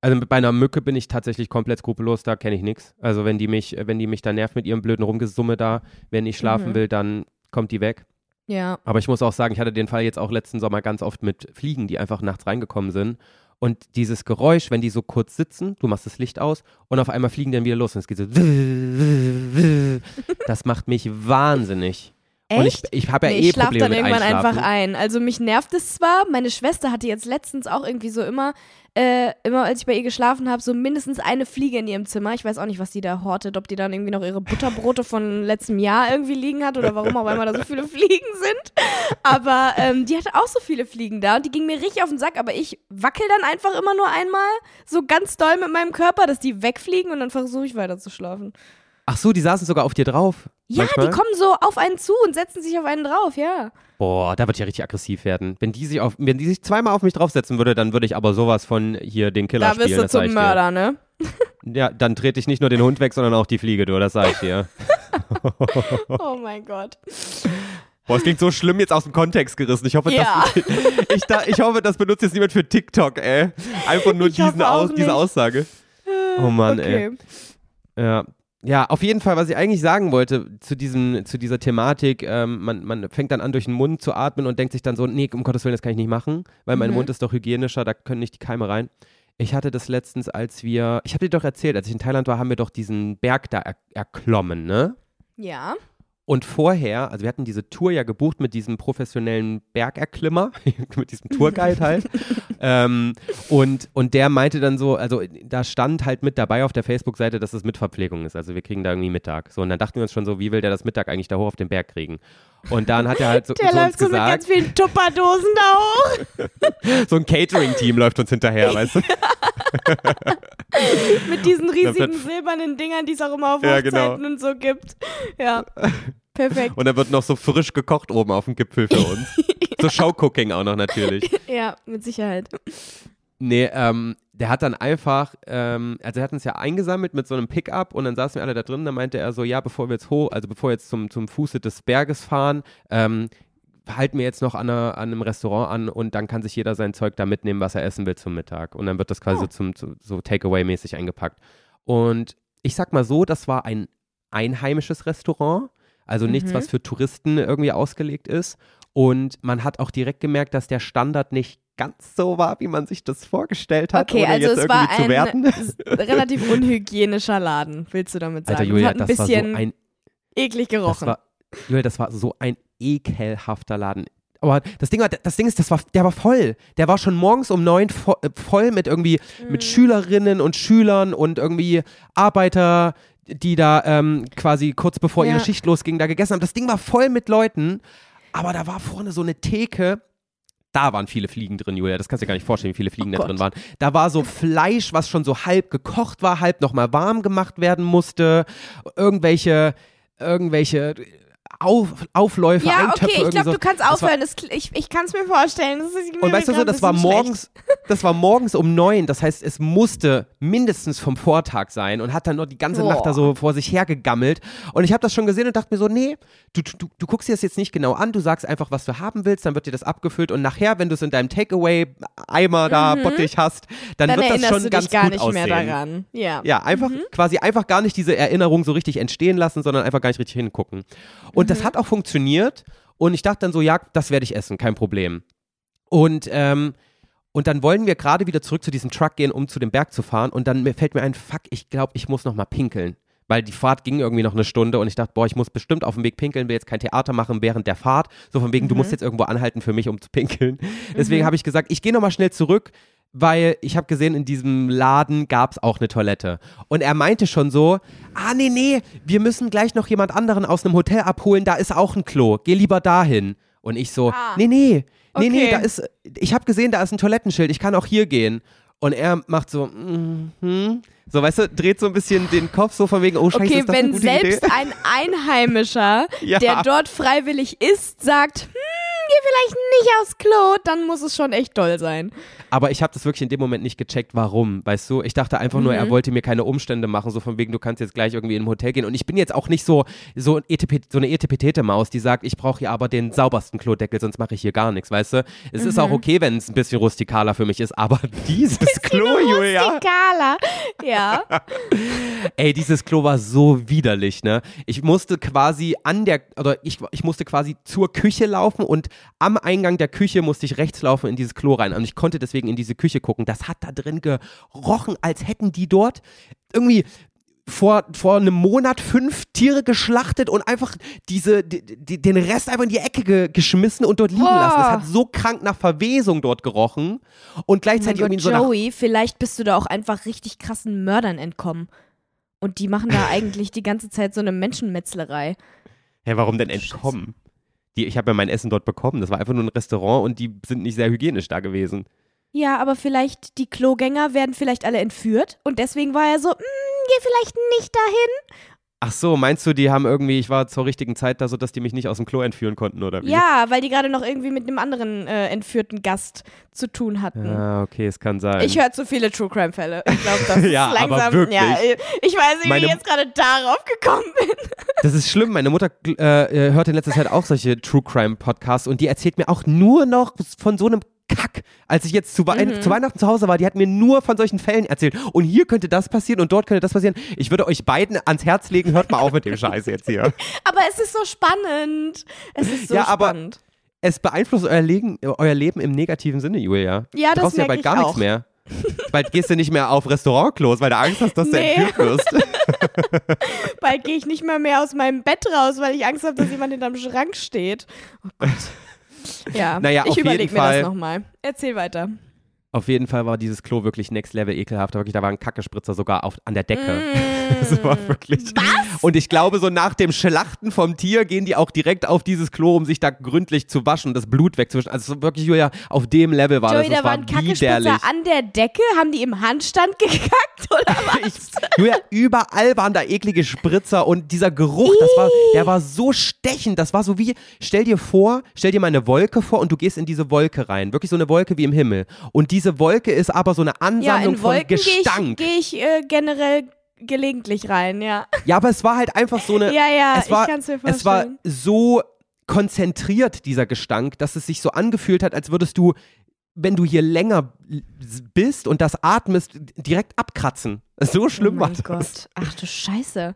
Also bei einer Mücke bin ich tatsächlich komplett skrupellos, da kenne ich nichts. Also wenn die mich, wenn die mich da nervt mit ihrem blöden Rumgesumme da, wenn ich schlafen Mhm. will, dann kommt die weg. Ja. Aber ich muss auch sagen, ich hatte den Fall jetzt auch letzten Sommer ganz oft mit Fliegen, die einfach nachts reingekommen sind. Und dieses Geräusch, wenn die so kurz sitzen, du machst das Licht aus und auf einmal fliegen die dann wieder los und es geht so. Das macht mich wahnsinnig. Und ich, Echt? ich habe ja nee, eh ich schlafe dann irgendwann einfach ein. Also mich nervt es zwar, meine Schwester hatte jetzt letztens auch irgendwie so immer, äh, immer als ich bei ihr geschlafen habe, so mindestens eine Fliege in ihrem Zimmer. Ich weiß auch nicht, was die da hortet, ob die dann irgendwie noch ihre Butterbrote von letztem Jahr irgendwie liegen hat oder warum auch immer da so viele Fliegen sind. Aber ähm, die hatte auch so viele Fliegen da und die ging mir richtig auf den Sack, aber ich wackel dann einfach immer nur einmal so ganz doll mit meinem Körper, dass die wegfliegen und dann versuche ich weiter zu schlafen. Ach so, die saßen sogar auf dir drauf. Ja, manchmal? die kommen so auf einen zu und setzen sich auf einen drauf, ja. Boah, da ich ja richtig aggressiv werden. Wenn die sich auf, wenn die sich zweimal auf mich draufsetzen würde, dann würde ich aber sowas von hier den Killer Da spielen. du das sag zum Mörder, ne? Ja, dann trete ich nicht nur den Hund weg, sondern auch die Fliege, du, das sag ich dir. Oh mein Gott. Boah, es klingt so schlimm jetzt aus dem Kontext gerissen. Ich hoffe, Ja. das, ich, da, ich hoffe, das benutzt jetzt niemand für TikTok, ey. Einfach nur diesen Aus, diese. Aussage. Oh Mann, ey. okay. Ja. Ja, auf jeden Fall, was ich eigentlich sagen wollte zu, diesem, zu dieser Thematik, ähm, man, man fängt dann an, durch den Mund zu atmen und denkt sich dann so, nee, um Gottes Willen, das kann ich nicht machen, weil mein Mhm. Mund ist doch hygienischer, da können nicht die Keime rein. Ich hatte das letztens, als wir, ich habe dir doch erzählt, als ich in Thailand war, haben wir doch diesen Berg da er, erklommen, ne? Ja. Und vorher, also wir hatten diese Tour ja gebucht mit diesem professionellen Bergerklimmer, mit diesem Tourguide halt. ähm, und, und der meinte dann so, also da stand halt mit dabei auf der Facebook-Seite, dass es mit Verpflegung ist. Also wir kriegen da irgendwie Mittag. So, und dann dachten wir uns schon so, wie will der das Mittag eigentlich da hoch auf den Berg kriegen? Und dann hat er halt so, Der so läuft so mit ganz gesagt, vielen Tupperdosen da hoch. so ein Catering-Team läuft uns hinterher, weißt du? Mit diesen riesigen silbernen Dingern, die es auch immer auf Ja, Hochzeiten genau. und so gibt. Ja. Perfekt. Und dann wird noch so frisch gekocht oben auf dem Gipfel für uns. So Showcooking auch noch natürlich. Ja, mit Sicherheit. Nee, ähm, der hat dann einfach, ähm, also er hat uns ja eingesammelt mit so einem Pickup und dann saßen wir alle da drin. Dann meinte er so, ja, bevor wir jetzt hoch, also bevor wir jetzt zum, zum Fuße des Berges fahren, ähm, halten wir jetzt noch an, einer, an, einem Restaurant an und dann kann sich jeder sein Zeug da mitnehmen, was er essen will zum Mittag. Und dann wird das quasi Oh. so zum zu, so Takeaway-mäßig eingepackt. Und ich sag mal so, das war ein einheimisches Restaurant, also nichts, Mhm. was für Touristen irgendwie ausgelegt ist. Und man hat auch direkt gemerkt, dass der Standard nicht ganz so war, wie man sich das vorgestellt hat, Okay, also es war ein relativ unhygienischer Laden, willst du damit sagen? Alter Julia, hat ein das war so bisschen ein eklig Das gerochen. war, Julia, das war so ein ekelhafter Laden. Aber das Ding, war, das Ding ist, das war, der war voll. Der war schon morgens um neun vo äh, voll mit irgendwie mit Mhm. Schülerinnen und Schülern und irgendwie Arbeiter, die da ähm, quasi kurz bevor Ja. ihre Schicht losging, da gegessen haben. Das Ding war voll mit Leuten, aber da war vorne so eine Theke. Da waren viele Fliegen drin, Julia. Das kannst du dir gar nicht vorstellen, wie viele Fliegen Oh da drin waren. Da war so Fleisch, was schon so halb gekocht war, halb nochmal warm gemacht werden musste. Irgendwelche, irgendwelche Auf, Aufläufe, ja, Eintöpfe. okay, ich glaube, so. du kannst Das war- aufhören. Das, ich ich kann es mir vorstellen. Mir Und weißt du so, das war morgens, das war morgens um neun. Das heißt, es musste mindestens vom Vortag sein und hat dann noch die ganze Boah. Nacht da so vor sich hergegammelt. Und ich habe das schon gesehen und dachte mir so, nee, du, du, du guckst dir das jetzt nicht genau an, du sagst einfach, was du haben willst, dann wird dir das abgefüllt und nachher, wenn du es in deinem Takeaway-Eimer da Bottich hast, dann, Dann wird das schon ganz gar gut nicht aussehen. mehr daran. Ja. Ja, einfach quasi einfach gar nicht diese Erinnerung so richtig entstehen lassen, sondern einfach gar nicht richtig hingucken. Und das hat auch funktioniert. Und ich dachte dann so, ja, das werde ich essen, kein Problem. Und ähm, und dann wollen wir gerade wieder zurück zu diesem Truck gehen, um zu dem Berg zu fahren. Und dann fällt mir ein, fuck, ich glaube, ich muss noch mal pinkeln. Weil die Fahrt ging irgendwie noch eine Stunde und ich dachte, boah, ich muss bestimmt auf dem Weg pinkeln, will jetzt kein Theater machen während der Fahrt. So von wegen, du musst jetzt irgendwo anhalten für mich, um zu pinkeln. Deswegen habe ich gesagt, ich gehe noch mal schnell zurück, weil ich habe gesehen, in diesem Laden gab es auch eine Toilette. Und er meinte schon so, ah nee, nee, wir müssen gleich noch jemand anderen aus einem Hotel abholen, da ist auch ein Klo, geh lieber dahin. Und ich so, Ah. nee, nee, nee, nee, Okay. da ist, ich habe gesehen, da ist ein Toilettenschild, ich kann auch hier gehen. Und er macht so, mhm. so, weißt du, dreht so ein bisschen den Kopf so von wegen, oh scheiße, Okay, ist das eine wenn gute selbst Idee? ein Einheimischer, Ja. der dort freiwillig ist, sagt, hm, geh vielleicht nicht aufs Klo, dann muss es schon echt toll sein. Aber ich habe das wirklich in dem Moment nicht gecheckt, warum, weißt du? Ich dachte einfach nur, er Mhm. wollte mir keine Umstände machen, so von wegen, du kannst jetzt gleich irgendwie in ein Hotel gehen. Und ich bin jetzt auch nicht so, so, ETP, so eine Etepetete-Maus, die sagt, ich brauche hier aber den saubersten Klodeckel, sonst mache ich hier gar nichts, weißt du? Es ist auch Mhm. okay, wenn es ein bisschen rustikaler für mich ist, aber dieses Klo, Julia, Rustikaler. Ja. ey, dieses Klo war so widerlich, ne? Ich musste quasi an der, oder ich, ich musste quasi zur Küche laufen und am Eingang der Küche musste ich rechts laufen in dieses Klo rein. Und ich konnte deswegen in diese Küche gucken. Das hat da drin gerochen, als hätten die dort irgendwie vor, vor einem Monat fünf Tiere geschlachtet und einfach diese, die, die, den Rest einfach in die Ecke ge, geschmissen und dort liegen Boah. lassen. Es hat so krank nach Verwesung dort gerochen und Mein gleichzeitig Gott, irgendwie so nach Joey, vielleicht bist du da auch einfach richtig krassen Mördern entkommen. Und die machen da eigentlich die ganze Zeit so eine Menschenmetzlerei. Hä, warum denn entkommen? Die, ich habe ja mein Essen dort bekommen. Das war einfach nur ein Restaurant und die sind nicht sehr hygienisch da gewesen. Ja, aber vielleicht die Klogänger werden vielleicht alle entführt und deswegen war er so, "Mm, geh vielleicht nicht dahin. Ach so, meinst du, die haben irgendwie, ich war zur richtigen Zeit da, sodass die mich nicht aus dem Klo entführen konnten oder wie? Ja, weil die gerade noch irgendwie mit einem anderen äh, entführten Gast zu tun hatten. Ah, okay, es kann sein. Ich höre zu viele True Crime Fälle. Ich glaube, das ist Ja, aber langsam. wirklich. Ja, ich weiß nicht, wie Meine- ich jetzt gerade darauf gekommen bin. das ist schlimm. Meine Mutter äh, äh, hört in letzter Zeit auch solche True Crime Podcasts und die erzählt mir auch nur noch von so einem Kack. Als ich jetzt zu, Wei Mhm. zu Weihnachten zu Hause war, die hat mir nur von solchen Fällen erzählt. Und hier könnte das passieren und dort könnte das passieren. Ich würde euch beiden ans Herz legen, hört mal auf mit dem Scheiß jetzt hier. Aber es ist so spannend. Es ist so Ja, aber- spannend. Es beeinflusst euer Leben, euer Leben im negativen Sinne, Julia. Ja, du das brauchst ja bald gar auch. nichts mehr. bald gehst du nicht mehr auf Restaurantklos, weil du Angst hast, dass Nee. du entführt wirst. Bald gehe ich nicht mehr mehr aus meinem Bett raus, weil ich Angst habe, dass jemand hinterm Schrank steht. Oh Gott. Ja, Naja, ich überlege mir Fall- das nochmal. Erzähl weiter. Auf jeden Fall war dieses Klo wirklich next level ekelhaft. Wirklich, da war ein Kackespritzer sogar auf, an der Decke. Das Mm. war wirklich. Und ich glaube, so nach dem Schlachten vom Tier gehen die auch direkt auf dieses Klo, um sich da gründlich zu waschen und das Blut wegzuwischen. Also so wirklich, Julia, auf dem Level war Joey, das. da Das war war ein Kackespritzer an der Decke. Haben die im Handstand gekackt oder was? Ich, Julia, überall waren da eklige Spritzer und dieser Geruch, das war, der war so stechend. Das war so wie, stell dir vor, stell dir mal eine Wolke vor und du gehst in diese Wolke rein. Wirklich so eine Wolke wie im Himmel. Und diese diese Wolke ist aber so eine Ja, Ansammlung in Wolken von gehe ich, Gestank. geh ich äh, generell gelegentlich rein, ja. Ja, aber es war halt einfach so eine. Ja, ja, es war, ich kann's mir Es war vorstellen. so konzentriert, dieser Gestank, dass es sich so angefühlt hat, als würdest du, wenn du hier länger bist und das atmest, direkt abkratzen. So schlimm oh war das. Gott. Ach du Scheiße.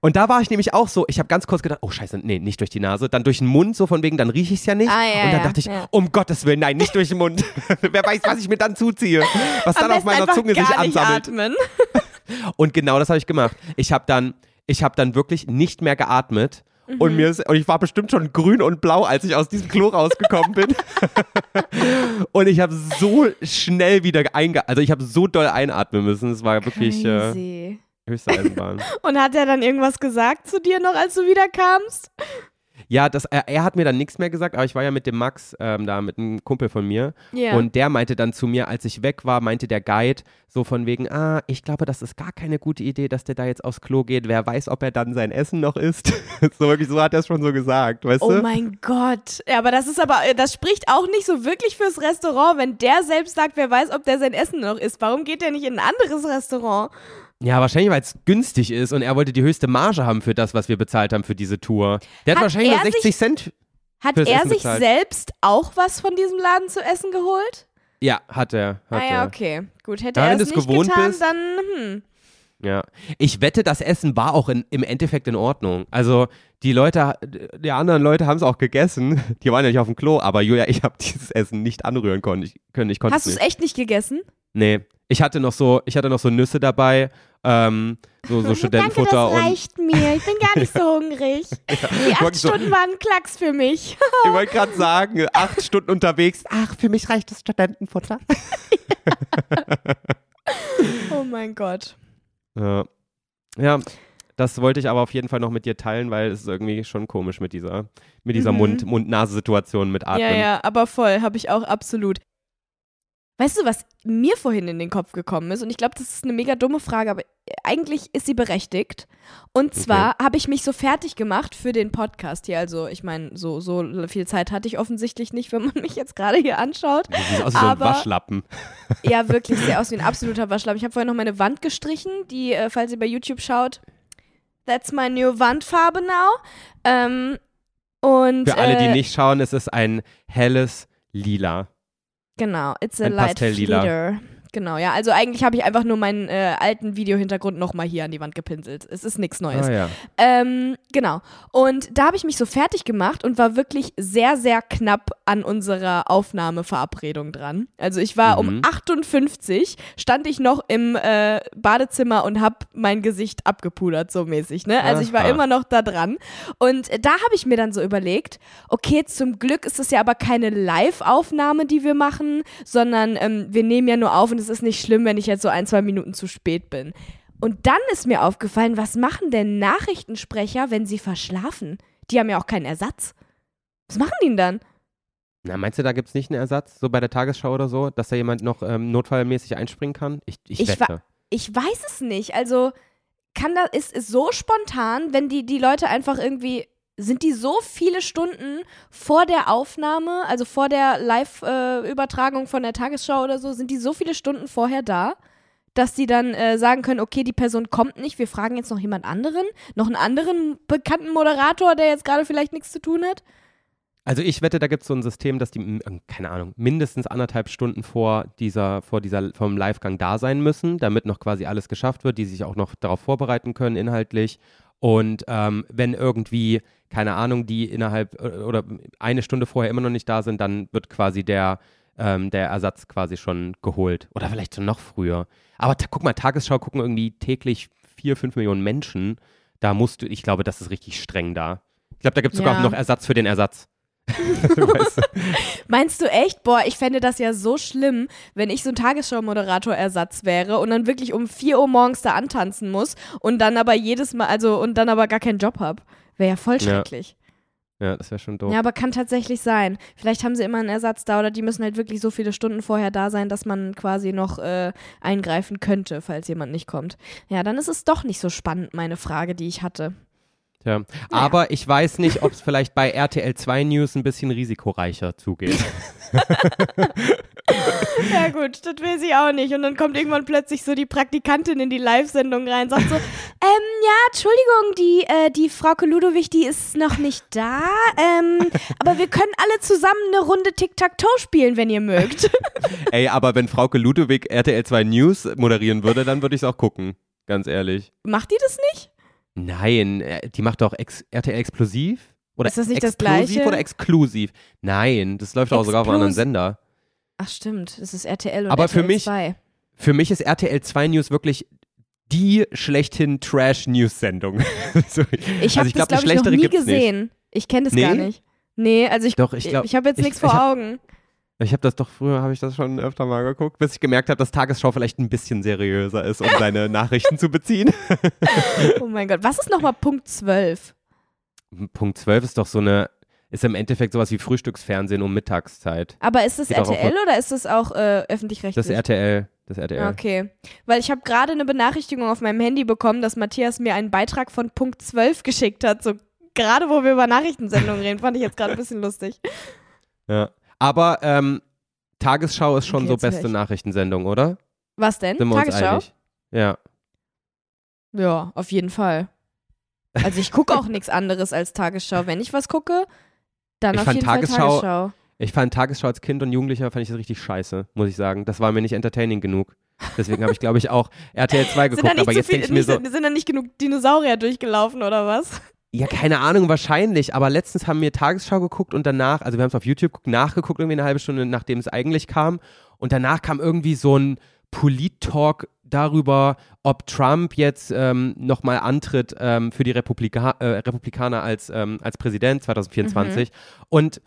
Und da war ich nämlich auch so, ich habe ganz kurz gedacht, oh scheiße, nee, nicht durch die Nase, dann durch den Mund, so von wegen, dann rieche ich es ja nicht. Ah, ja, und dann ja, dachte ich, ja. um Gottes Willen, nein, nicht durch den Mund. Wer weiß, was ich mir dann zuziehe, was Am dann auf meiner Zunge sich nicht ansammelt. atmen. Und genau das habe ich gemacht. Ich habe dann, ich habe dann wirklich nicht mehr geatmet. Mhm. Und, mir ist, und ich war bestimmt schon grün und blau, als ich aus diesem Klo rausgekommen bin. und ich habe so schnell wieder einge... Also ich habe so doll einatmen müssen. Es war wirklich äh. Höchste Eisenbahn. Und hat er dann irgendwas gesagt zu dir noch, als du wiederkamst? ja, das, er, er hat mir dann nichts mehr gesagt, aber ich war ja mit dem Max ähm, da, mit einem Kumpel von mir. Ja. Und der meinte dann zu mir, als ich weg war, meinte der Guide so von wegen, ah, ich glaube, das ist gar keine gute Idee, dass der da jetzt aufs Klo geht. Wer weiß, ob er dann sein Essen noch isst. so wirklich, so hat er es schon so gesagt, weißt Oh du? mein Gott. Ja, aber das ist aber, äh, das spricht auch nicht so wirklich fürs Restaurant, wenn der selbst sagt, wer weiß, ob der sein Essen noch isst. Warum geht der nicht in ein anderes Restaurant? Ja, wahrscheinlich, weil es günstig ist und er wollte die höchste Marge haben für das, was wir bezahlt haben für diese Tour. Der hat, Hat wahrscheinlich nur er 60 Cent. Hat er Essen sich bezahlt. selbst auch was von diesem Laden zu essen geholt? Ja, hat er. Hat ah ja, er. okay. Gut, hätte Ja, er es nicht gewohnt getan, bist. dann hm. Ja. Ich wette, das Essen war auch in, im Endeffekt in Ordnung. Also die Leute, die anderen Leute haben es auch gegessen. Die waren ja nicht auf dem Klo, aber Julia, ich habe dieses Essen nicht anrühren können. Ich, können. ich konnte Hast du es echt nicht gegessen? Nee. Ich hatte noch so, ich hatte noch so Nüsse dabei, ähm, so, so Studentenfutter Danke, das reicht mir. Ich bin gar nicht so hungrig. Die acht wirklich so- Stunden waren Klacks für mich. ich wollte gerade sagen, acht Stunden unterwegs. Ach, für mich reicht das Studentenfutter. Oh mein Gott. Ja. ja, das wollte ich aber auf jeden Fall noch mit dir teilen, weil es ist irgendwie schon komisch mit dieser, mit dieser Mhm. Mund- Mund-Nase-Situation mit Atmen. Ja, ja, aber voll, habe ich auch absolut. Weißt du, was mir vorhin in den Kopf gekommen ist? Und ich glaube, das ist eine mega dumme Frage, aber eigentlich ist sie berechtigt. Und zwar habe ich mich so fertig gemacht für den Podcast hier. Also, ich meine, so, so viel Zeit hatte ich offensichtlich nicht, wenn man mich jetzt gerade hier anschaut. Du siehst aus wie so ein Waschlappen. Ja, wirklich, sehr aus wie ein absoluter Waschlapp. Ich habe vorhin noch meine Wand gestrichen, die, äh, falls ihr bei YouTube schaut, that's my new Wandfarbe now. Ähm, und, Für alle, die äh, nicht schauen, es ist ein helles Lila. Genau, it's a Ein light Pastelllila. fleeter. Genau, ja. Also eigentlich habe ich einfach nur meinen äh, alten Videohintergrund nochmal hier an die Wand gepinselt. Es ist nichts Neues. Ah ja. Ähm, genau. Und da habe ich mich so fertig gemacht und war wirklich sehr, sehr knapp an unserer Aufnahmeverabredung dran. Also ich war um Mhm. 58, stand ich noch im äh, Badezimmer und habe mein Gesicht abgepudert, so mäßig. Ne? Also ich war immer noch da dran. Und da habe ich mir dann so überlegt, okay, zum Glück ist es ja aber keine Live-Aufnahme, die wir machen, sondern ähm, wir nehmen ja nur auf und es ist nicht schlimm, wenn ich jetzt so ein, zwei Minuten zu spät bin. Und dann ist mir aufgefallen, was machen denn Nachrichtensprecher, wenn sie verschlafen? Die haben ja auch keinen Ersatz. Was machen die denn dann? Na, meinst du, da gibt es nicht einen Ersatz, so bei der Tagesschau oder so, dass da jemand noch ähm, notfallmäßig einspringen kann? Ich, ich, Ich. Ich weiß es nicht. Also kann das ist es so spontan, wenn die die Leute einfach irgendwie sind die so viele Stunden vor der Aufnahme, also vor der Live-Übertragung von der Tagesschau oder so, sind die so viele Stunden vorher da, dass die dann äh, sagen können, okay, die Person kommt nicht, wir fragen jetzt noch jemand anderen, noch einen anderen bekannten Moderator, der jetzt gerade vielleicht nichts zu tun hat. Also ich wette, da gibt es so ein System, dass die, äh, keine Ahnung, mindestens anderthalb Stunden vor dieser, vor dieser, vom Livegang da sein müssen, damit noch quasi alles geschafft wird, die sich auch noch darauf vorbereiten können, inhaltlich. Und ähm, wenn irgendwie, keine Ahnung, die innerhalb äh, oder eine Stunde vorher immer noch nicht da sind, dann wird quasi der, ähm, der Ersatz quasi schon geholt. Oder vielleicht schon noch früher. Aber guck mal, Tagesschau gucken irgendwie täglich vier, fünf Millionen Menschen. Da musst du, ich glaube, das ist richtig streng da. Ich glaube, da gibt es sogar Ja. noch Ersatz für den Ersatz. weißt du? Meinst du echt? Boah, ich fände das ja so schlimm, wenn ich so ein Tagesschau-Moderator-Ersatz wäre und dann wirklich um 4 Uhr morgens da antanzen muss und dann aber jedes Mal, also und dann aber gar keinen Job hab. Wäre ja voll Ja. schrecklich. Ja, das wäre schon doof. Ja, aber kann tatsächlich sein. Vielleicht haben sie immer einen Ersatz da oder die müssen halt wirklich so viele Stunden vorher da sein, dass man quasi noch äh, eingreifen könnte, falls jemand nicht kommt. Ja, dann ist es doch nicht so spannend, meine Frage, die ich hatte. Tja. Aber ich weiß nicht, ob es vielleicht bei RTL 2 News ein bisschen risikoreicher zugeht. Ja gut, das will sie auch nicht. Und dann kommt irgendwann plötzlich so die Praktikantin in die Live-Sendung rein und sagt so, ähm, ja, Entschuldigung, die, äh, die Frau Ludowig, die ist noch nicht da. Ähm, aber wir können alle zusammen eine Runde Tic-Tac-Toe spielen, wenn ihr mögt. Ey, aber wenn Frauke Ludowig RTL 2 News moderieren würde, dann würde ich es auch gucken. Ganz ehrlich. Macht die das nicht? Nein, äh, die macht doch Ex RTL Explosiv? Oder Ist das nicht das Explosiv Gleiche? oder exklusiv? Nein, das läuft auch sogar auf einem anderen Explus- Sender. Ach stimmt, das ist RTL und Aber RTL für mich- 2. Für mich ist RTL 2 News wirklich die schlechthin Trash-News-Sendung. so, Ich also habe ich das, glaub, glaube ich, noch nie gibt's nicht. gesehen. Ich kenne das gar Nee? nicht. Nee, also ich, Doch, ich glaub- ich habe jetzt ich- nichts ich vor hab- Augen. Ich habe das doch früher, habe ich das schon öfter mal geguckt, bis ich gemerkt habe, dass Tagesschau vielleicht ein bisschen seriöser ist, um seine Nachrichten zu beziehen. Oh mein Gott, was ist nochmal Punkt 12? Punkt 12 ist doch so eine, ist im Endeffekt sowas wie Frühstücksfernsehen um Mittagszeit. Aber ist das Geht auf- RTL oder ist das auch äh, öffentlich-rechtlich? Das RTL, das RTL. Okay. Weil ich habe gerade eine Benachrichtigung auf meinem Handy bekommen, dass Matthias mir einen Beitrag von Punkt 12 geschickt hat. So gerade wo wir über Nachrichtensendungen reden, fand ich jetzt gerade ein bisschen lustig. Ja. Aber ähm, Tagesschau ist schon Okay, so beste ich. Nachrichtensendung, oder? Was denn? Sind wir uns Tagesschau? einig? Ja. Ja, auf jeden Fall. Also ich gucke auch nichts anderes als Tagesschau. Wenn ich was gucke, dann Ich auf jeden Tagesschau- Fall Tagesschau. Ich fand Tagesschau als Kind und Jugendlicher fand ich das richtig scheiße, muss ich sagen. Das war mir nicht entertaining genug. Deswegen habe ich, glaube ich, auch RTL 2 Sind da geguckt. Aber jetzt denke ich mir so, sind da nicht genug Dinosaurier durchgelaufen oder was? Ja, keine Ahnung, wahrscheinlich. Aber letztens haben wir Tagesschau geguckt und danach, also wir haben es auf YouTube geguckt, nachgeguckt, irgendwie eine halbe Stunde, nachdem es eigentlich kam. Und danach kam irgendwie so ein Polit-Talk darüber, ob Trump jetzt ähm, nochmal antritt ähm, für die Republika äh, Republikaner als, ähm, als Präsident 2024. Und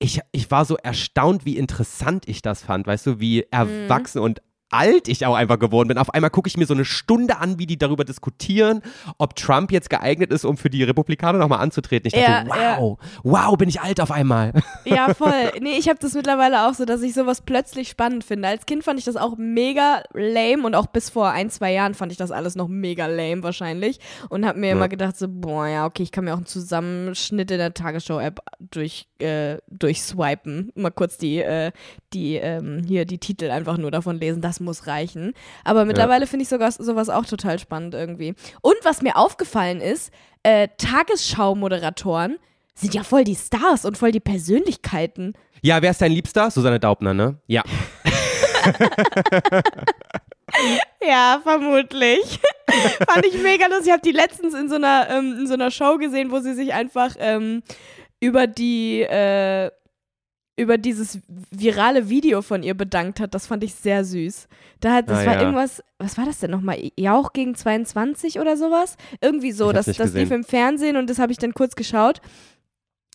ich, ich war so erstaunt, wie interessant ich das fand, weißt du, wie erwachsen und alt ich auch einfach geworden bin. Auf einmal gucke ich mir so eine Stunde an, wie die darüber diskutieren, ob Trump jetzt geeignet ist, um für die Republikaner nochmal anzutreten. Ich dachte, Ja, wow, wow, bin ich alt auf einmal. Ja, voll. Nee, ich habe das mittlerweile auch so, dass ich sowas plötzlich spannend finde. Als Kind fand ich das auch mega lame und auch bis vor ein, zwei Jahren fand ich das alles noch mega lame wahrscheinlich und habe mir Ja. immer gedacht so, boah, ja, okay, ich kann mir auch einen Zusammenschnitt in der Tagesschau-App durch, äh, durchswipen. Mal kurz die, äh, die, ähm, hier die Titel einfach nur davon lesen, das muss reichen. Aber mittlerweile finde ich sogar sowas auch total spannend irgendwie. Und was mir aufgefallen ist, äh, Tagesschau-Moderatoren sind ja voll die Stars und voll die Persönlichkeiten. Ja, wer ist dein Liebster? Susanne Daubner, ne? Ja. Ja, vermutlich. Fand ich mega lustig. Ich habe die letztens in so einer, ähm, in so einer Show gesehen, wo sie sich einfach ähm, über die äh, über dieses virale Video von ihr bedankt hat. Das fand ich sehr süß. Da hat, das Ah, war ja. irgendwas, was war das denn nochmal? Jauch gegen 22 oder sowas? Irgendwie so, das, das lief im Fernsehen und das habe ich dann kurz geschaut.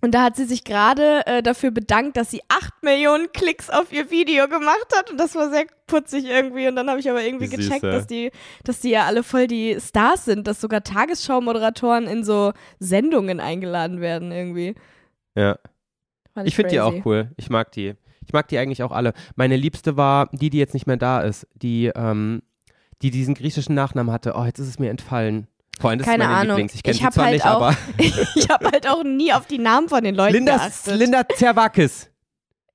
Und da hat sie sich gerade äh, dafür bedankt, dass sie 8 Millionen Klicks auf ihr Video gemacht hat. Und das war sehr putzig irgendwie. Und dann habe ich aber irgendwie Wie süß, gecheckt, dass die, dass die ja alle voll die Stars sind, dass sogar Tagesschau-Moderatoren in so Sendungen eingeladen werden irgendwie. Ja. Ich finde die auch cool. Ich mag die. Ich mag die eigentlich auch alle. Meine Liebste war die, die jetzt nicht mehr da ist, die, ähm, die diesen griechischen Nachnamen hatte. Oh, jetzt ist es mir entfallen. Vor allem, das Keine ist meine Ahnung. Lieblings. Ich kenne sie zwar halt nicht, auch- aber ich habe halt auch nie auf die Namen von den Leuten Linda, geachtet. Linda Zerwakis.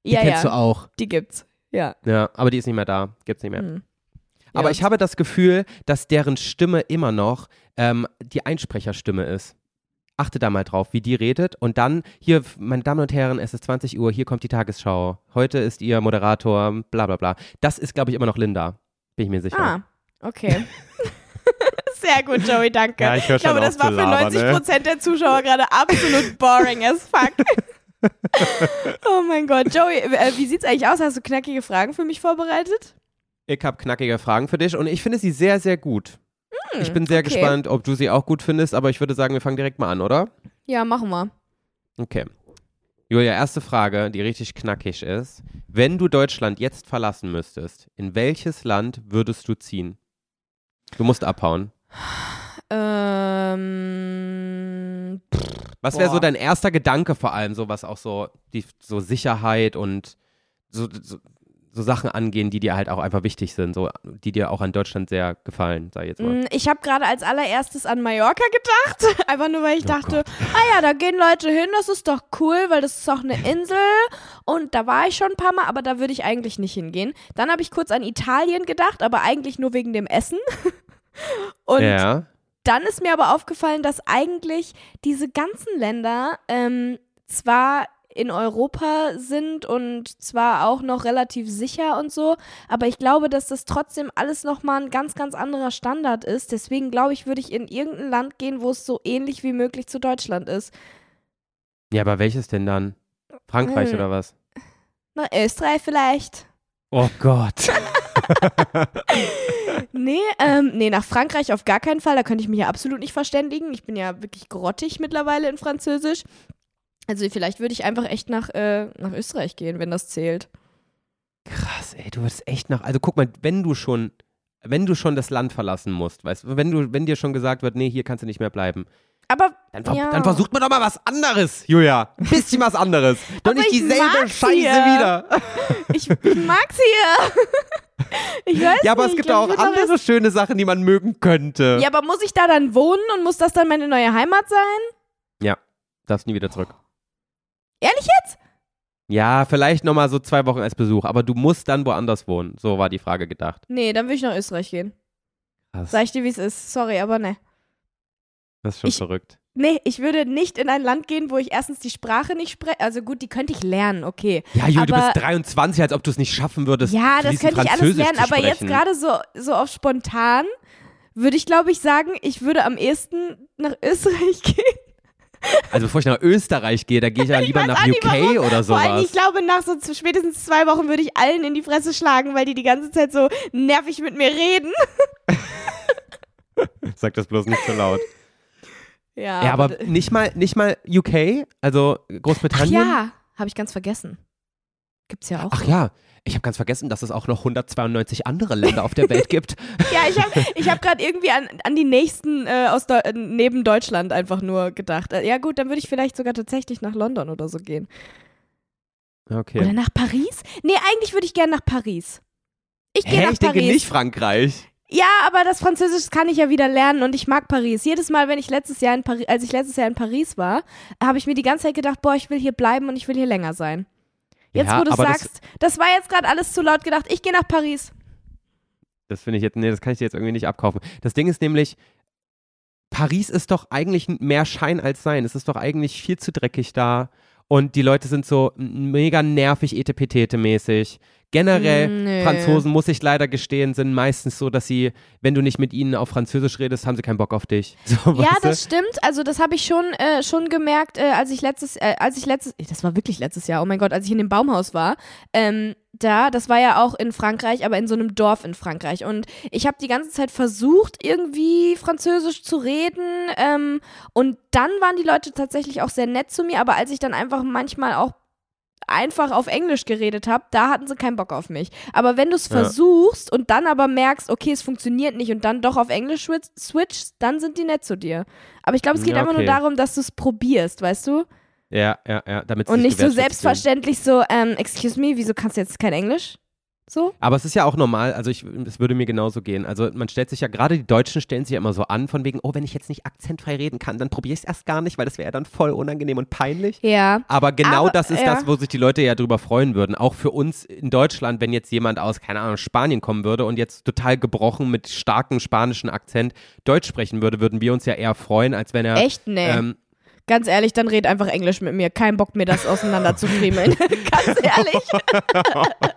Die ja, kennst ja, du auch. die gibt's. Ja. Ja, aber die ist nicht mehr da. Gibt's nicht mehr. Hm. Aber Ja. ich habe das Gefühl, dass deren Stimme immer noch ähm, die Einsprecherstimme ist. Achte da mal drauf, wie die redet. Und dann, hier, meine Damen und Herren, es ist 20 Uhr, hier kommt die Tagesschau. Heute ist ihr Moderator, bla bla bla. Das ist, glaube ich, immer noch Linda. Bin ich mir sicher. Ah, okay. Sehr gut, Joey, danke. Ja, ich ich glaube, das war für labern, 90 ne? Prozent der Zuschauer gerade absolut boring as fuck. oh mein Gott, Joey, äh, wie sieht's eigentlich aus? Hast du knackige Fragen für mich vorbereitet? Ich habe knackige Fragen für dich und ich finde sie sehr, sehr gut. Ich bin sehr Hm, okay. gespannt, ob du sie auch gut findest, aber ich würde sagen, wir fangen direkt mal an, oder? Ja, machen wir. Okay. Julia, erste Frage, die richtig knackig ist. Wenn du Deutschland jetzt verlassen müsstest, in welches Land würdest du ziehen? Du musst abhauen. Ähm, Was wäre so dein erster Gedanke vor allem, so was auch so, die, so Sicherheit und so, so, so Sachen angehen, die dir halt auch einfach wichtig sind, so, die dir auch an Deutschland sehr gefallen, sag ich jetzt mal. Mm, Ich habe gerade als allererstes an Mallorca gedacht. Einfach nur, weil ich Oh dachte, Gott. ah ja, da gehen Leute hin, das ist doch cool, weil das ist auch eine Insel. Und da war ich schon ein paar Mal, aber da würde ich eigentlich nicht hingehen. Dann habe ich kurz an Italien gedacht, aber eigentlich nur wegen dem Essen. Und ja. dann ist mir aber aufgefallen, dass eigentlich diese ganzen Länder ähm, zwar in Europa sind und zwar auch noch relativ sicher und so, aber ich glaube, dass das trotzdem alles nochmal ein ganz, ganz anderer Standard ist. Deswegen glaube ich, würde ich in irgendein Land gehen, wo es so ähnlich wie möglich zu Deutschland ist. Ja, aber welches denn dann? Frankreich Hm. oder was? Nach Österreich vielleicht. Oh Gott. Nee, ähm, nee, nach Frankreich auf gar keinen Fall. Da könnte ich mich ja absolut nicht verständigen. Ich bin ja wirklich grottig mittlerweile in Französisch. Also vielleicht würde ich einfach echt nach, äh, nach Österreich gehen, wenn das zählt. Krass, ey, du würdest echt nach. Also guck mal, wenn du schon, wenn du schon das Land verlassen musst, weißt du, wenn du, wenn dir schon gesagt wird, nee, hier kannst du nicht mehr bleiben, Aber dann, ver Ja. dann versucht man doch mal was anderes, Julia. Ein bisschen was anderes. Doch nicht ich dieselbe Scheiße hier. wieder. ich, ich mag's hier. ich weiß Ja, aber nicht, es gibt auch andere schöne Sachen, die man mögen könnte. Ja, aber muss ich da dann wohnen und muss das dann meine neue Heimat sein? Darfst nie wieder zurück. Ehrlich jetzt? Ja, vielleicht nochmal so zwei Wochen als Besuch, aber du musst dann woanders wohnen. So war die Frage gedacht. Nee, dann will ich nach Österreich gehen. Krass, Sag ich dir, wie es ist. Sorry, aber ne. das ist schon ich- verrückt. Nee, ich würde nicht in ein Land gehen, wo ich erstens die Sprache nicht spreche. Also gut, die könnte ich lernen, okay. Ja, du aber- bist 23, als ob du es nicht schaffen würdest. Ja, das könnte ich alles lernen, aber jetzt gerade so, so auf spontan würde ich, glaube ich, sagen, ich würde am ehesten nach Österreich gehen. Also bevor ich nach Österreich gehe, da gehe ich ja lieber weiß nach UK warum. oder Vor allem, ich glaube, nach so spätestens zwei Wochen würde ich allen in die Fresse schlagen, weil die die ganze Zeit so nervig mit mir reden. Sag das bloß nicht so laut. Ja, Ja, aber d- nicht mal, nicht mal UK, also Ach Großbritannien. ja, habe ich ganz vergessen. Gibt's ja auch. Ach ja, ich habe ganz vergessen, dass es auch noch 192 andere Länder auf der Welt gibt. Ja, ich habe ich hab gerade irgendwie an, an die nächsten äh, aus Deu äh, neben Deutschland einfach nur gedacht. Äh, ja gut, dann würde ich vielleicht sogar tatsächlich nach London oder so gehen. Oder Okay. nach Paris? Nee, eigentlich würde ich gerne nach Paris. Ich gehe nach ich denke Paris. nicht Frankreich. Ja, aber das Französisch kann ich ja wieder lernen und ich mag Paris. Jedes Mal, wenn ich letztes Jahr in Paris, als ich letztes Jahr in Paris war, habe ich mir die ganze Zeit gedacht, boah, ich will hier bleiben und ich will hier länger sein. Jetzt, Ja, wo du aber das- sagst, das, war jetzt gerade alles zu laut gedacht. Ich gehe nach Paris. Das finde ich jetzt, nee, das kann ich dir jetzt irgendwie nicht abkaufen. Das Ding ist nämlich, Paris ist doch eigentlich mehr Schein als Sein. Es ist doch eigentlich viel zu dreckig da. Und die Leute sind so mega nervig, etepetete-mäßig. Generell, Mm, nö. Franzosen, muss ich leider gestehen, sind meistens so, dass sie, wenn du nicht mit ihnen auf Französisch redest, haben sie keinen Bock auf dich. So, Ja, weißt du? das stimmt. Also das habe ich schon, äh, schon gemerkt, äh, als ich letztes, äh, als ich letztes, das war wirklich letztes Jahr, oh mein Gott, als ich in dem Baumhaus war. Ähm, da, das war ja auch in Frankreich, aber in so einem Dorf in Frankreich. Und ich habe die ganze Zeit versucht, irgendwie Französisch zu reden. Ähm, und dann waren die Leute tatsächlich auch sehr nett zu mir, aber als ich dann einfach manchmal auch einfach auf Englisch geredet habe, da hatten sie keinen Bock auf mich. Aber wenn du es Ja. versuchst und dann aber merkst, okay, es funktioniert nicht und dann doch auf Englisch switch- switchst, dann sind die nett zu dir. Aber ich glaube, es geht Ja, einfach nur okay. darum, dass du es probierst, weißt du? Ja, ja, ja, damit Und nicht so selbstverständlich so, ähm, excuse me, wieso kannst du jetzt kein Englisch? So? Aber es ist ja auch normal, also ich, es würde mir genauso gehen. Also man stellt sich ja, gerade die Deutschen stellen sich ja immer so an, von wegen, oh, wenn ich jetzt nicht akzentfrei reden kann, dann probiere ich es erst gar nicht, weil das wäre ja dann voll unangenehm und peinlich. Ja. Aber genau Aber, das ist ja. das, wo sich die Leute ja drüber freuen würden. Auch für uns in Deutschland, wenn jetzt jemand aus, keine Ahnung, Spanien kommen würde und jetzt total gebrochen mit starkem spanischen Akzent Deutsch sprechen würde, würden wir uns ja eher freuen, als wenn er. Echt? Nee. Ähm, Ganz ehrlich, dann red einfach Englisch mit mir. Kein Bock, mir das auseinander zu friemeln. Ganz ehrlich.